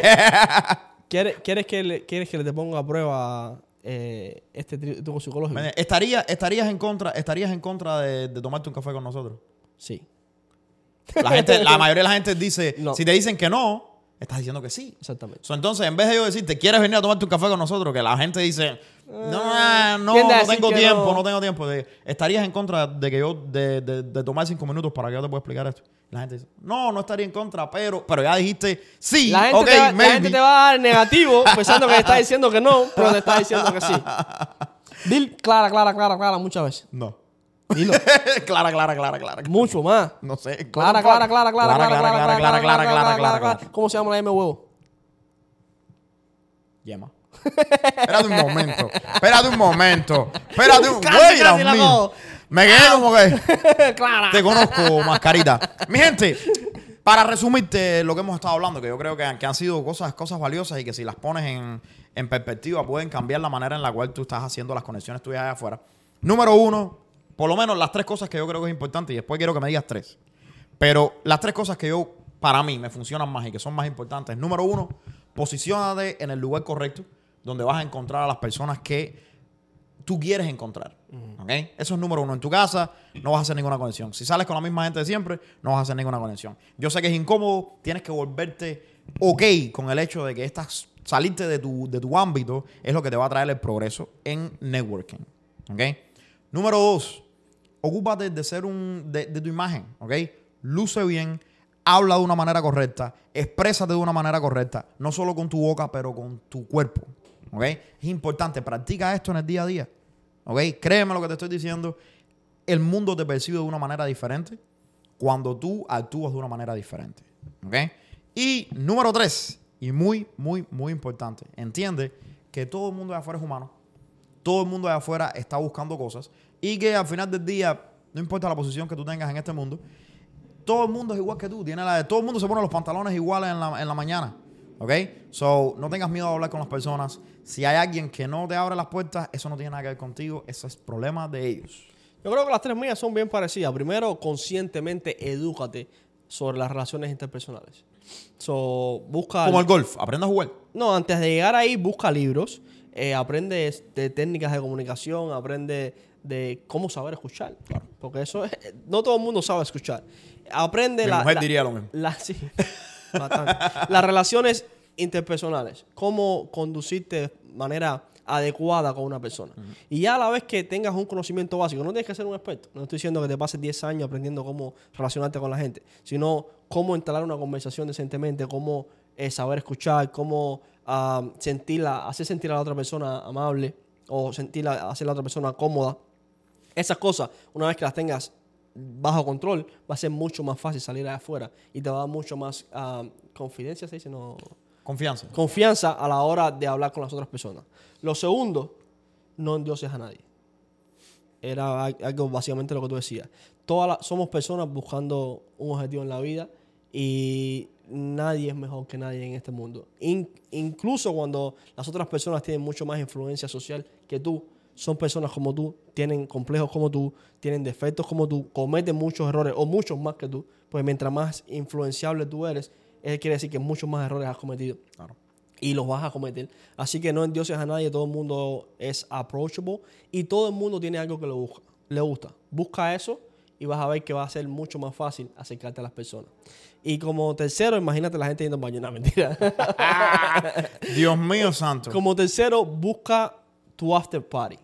¿quieres, quieres, que le, ¿quieres que le te ponga a prueba eh, este truco psicológico? ¿Estaría, estarías en contra, estarías en contra de, de tomarte un café con nosotros? Sí. La, gente, la mayoría de la gente dice, No. si te dicen que no, estás diciendo que sí. Exactamente. So, entonces, en vez de yo decirte, ¿quieres venir a tomarte un café con nosotros? Que la gente dice, no, no, no tengo tiempo, no. no. tengo tiempo. ¿Estarías en contra de que yo, de, de- de tomar cinco minutos para que yo te pueda explicar esto? La gente dice, no, no estaría en contra, pero, pero ya dijiste, sí, La gente, te va, la gente te va a dar negativo pensando que te está diciendo que no, pero te está diciendo que sí. Dil clara, clara, clara, clara muchas veces. No. Dilo. clara, clara, clara, clara. Mucho más. No sé. Clara, clara, clara, clara, clara, clara, clara, clara, clara, clara, clara, clara. ¿Cómo se llama la M huevo? Yema. Espérate un momento. Espérate un momento. Espérate un cojo. Me quedé como que Clara. te conozco, mascarita. Mi gente, para resumirte lo que hemos estado hablando, que yo creo que, han- que han sido cosas, cosas valiosas y que si las pones en, en perspectiva pueden cambiar la manera en la cual tú estás haciendo las conexiones tuyas allá afuera. Número uno, por lo menos las tres cosas que yo creo que es importante y después quiero que me digas tres. Pero las tres cosas que yo, para mí, me funcionan más y que son más importantes. Número uno, posicionate en el lugar correcto, donde vas a encontrar a las personas que tú quieres encontrar. ¿ok? Eso es número uno. En tu casa no vas a hacer ninguna conexión. Si sales con la misma gente de siempre, no vas a hacer ninguna conexión. Yo sé que es incómodo, tienes que volverte ok con el hecho de que estás, salirte de tu, de tu ámbito es lo que te va a traer el progreso en networking. ¿ok? Número dos, ocúpate de ser un, de, tu imagen, ¿ok? Luce bien, habla de una manera correcta, exprésate de una manera correcta, no solo con tu boca, pero con tu cuerpo, ¿ok? Es importante, practica esto en el día a día, ¿ok? Créeme lo que te estoy diciendo, el mundo te percibe de una manera diferente cuando tú actúas de una manera diferente, ¿ok? Y número tres, y muy, muy, muy importante, entiende que todo el mundo de afuera es humano todo el mundo de afuera está buscando cosas y que al final del día, no importa la posición que tú tengas en este mundo, todo el mundo es igual que tú. Tiene la, todo el mundo se pone los pantalones iguales en la, en la mañana. ¿Ok? So, no tengas miedo de hablar con las personas. Si hay alguien que no te abre las puertas, eso no tiene nada que ver contigo. Eso es problema de ellos. Yo creo que las tres mías son bien parecidas. Primero, conscientemente edúcate sobre las relaciones interpersonales. So, busca... Como el golf. Aprenda a jugar. No, antes de llegar ahí, busca libros, eh, aprende de técnicas de comunicación, aprende de cómo saber escuchar. Porque eso es, no todo el mundo sabe escuchar. Aprende Mi la, mujer la- diría lo mismo. la- sí, bastante. Las relaciones interpersonales, cómo conducirte de manera adecuada con una persona. Y ya a la vez que tengas un conocimiento básico, no tienes que ser un experto. No estoy diciendo que te pases 10 años aprendiendo cómo relacionarte con la gente, sino cómo instalar una conversación decentemente, cómo eh, saber escuchar, cómo ah, sentirla, hacer sentir a la otra persona amable o sentirla, hacer a la otra persona cómoda. Esas cosas, una vez que las tengas bajo control, va a ser mucho más fácil salir afuera y te va a dar mucho más ah, confidencia, se dice, no, Confianza. confianza a la hora de hablar con las otras personas. Lo segundo, no endioses a nadie. Era al- algo básicamente lo que tú decías. Todas las- somos personas buscando un objetivo en la vida y nadie es mejor que nadie en este mundo. In- incluso cuando las otras personas tienen mucho más influencia social que tú, son personas como tú, tienen complejos como tú, tienen defectos como tú, cometen muchos errores o muchos más que tú, pues mientras más influenciable tú eres, eso quiere decir que muchos más errores has cometido Claro. y los vas a cometer. Así que no endioses a nadie, todo el mundo es approachable y todo el mundo tiene algo que lo busca. le gusta. Busca eso y vas a ver que va a ser mucho más fácil acercarte a las personas. Y como tercero, imagínate la gente yendo al baño. No, mentira. Dios mío santo. como tercero, busca tu after party.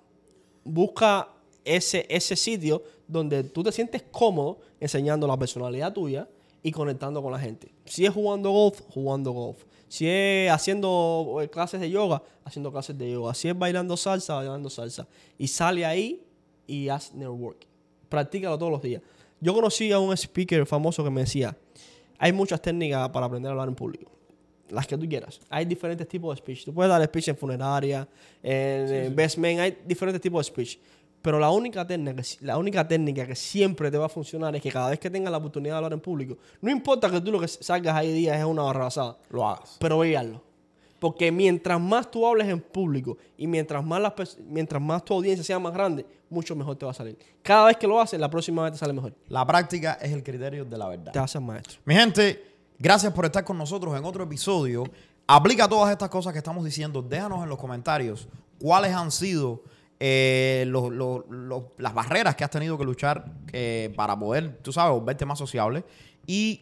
Busca ese, ese sitio donde tú te sientes cómodo enseñando la personalidad tuya y conectando con la gente. Si es jugando golf, jugando golf. Si es haciendo eh, clases de yoga, haciendo clases de yoga. Si es bailando salsa, bailando salsa. Y sale ahí y haz networking. Practícalo todos los días. Yo conocí a un speaker famoso que me decía, hay muchas técnicas para aprender a hablar en público. Las que tú quieras. Hay diferentes tipos de speech. Tú puedes dar speech en funeraria, en investment, hay diferentes tipos de speech. Pero la única, técnica, la única técnica que siempre te va a funcionar es que cada vez que tengas la oportunidad de hablar en público, no importa que tú lo que salgas ahí días es una barrabasada, Lo hagas. pero ve y hazlo. Porque mientras más tú hables en público y mientras más, las mientras más tu audiencia sea más grande, mucho mejor te va a salir. Cada vez que lo haces, la próxima vez te sale mejor. La práctica es el criterio de la verdad. Te haces maestro. Mi gente, gracias por estar con nosotros en otro episodio. Aplica todas estas cosas que estamos diciendo. Déjanos en los comentarios cuáles han sido eh, las barreras que has tenido que luchar eh, para poder, tú sabes, volverte más sociable. Y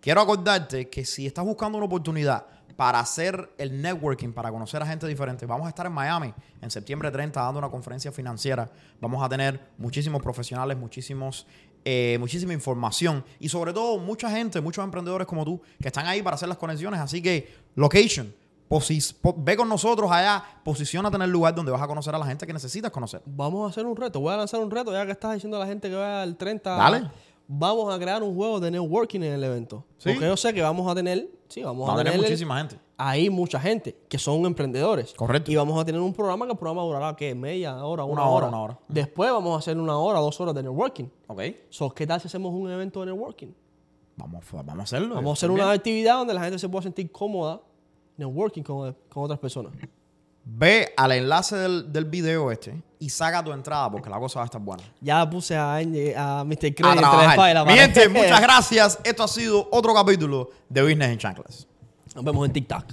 quiero acordarte que si estás buscando una oportunidad para hacer el networking, para conocer a gente diferente, vamos a estar en Miami en septiembre 30 dando una conferencia financiera. Vamos a tener muchísimos profesionales, muchísimos eh, muchísima información y sobre todo mucha gente, muchos emprendedores como tú que están ahí para hacer las conexiones. Así que, location, posis- po- ve con nosotros allá, posiciónate en el lugar donde vas a conocer a la gente que necesitas conocer. Vamos a hacer un reto. Voy a lanzar un reto, ya que estás diciendo a la gente que vaya al 30. Dale. Vamos a crear un juego de networking en el evento. Sí. Porque yo sé que vamos a tener, sí, vamos Va a, a tener tener muchísima gente. Ahí mucha gente que son emprendedores. Correcto. Y vamos a tener un programa que el programa durará, ¿qué? Media hora, una, Una hora, hora. una hora. Después vamos a hacer una hora, dos horas de networking. ¿Ok? So, ¿Qué tal si hacemos un evento de networking? Vamos, vamos a hacerlo. Vamos a hacer una actividad donde la gente se pueda sentir cómoda networking con, con otras personas. Ve al enlace del, del video este y saca tu entrada porque la cosa va a estar buena. Ya puse a, a Mr. Credit entre la muchas gracias. Esto ha sido otro capítulo de Business en Chanclas. Nos vemos en TikTok.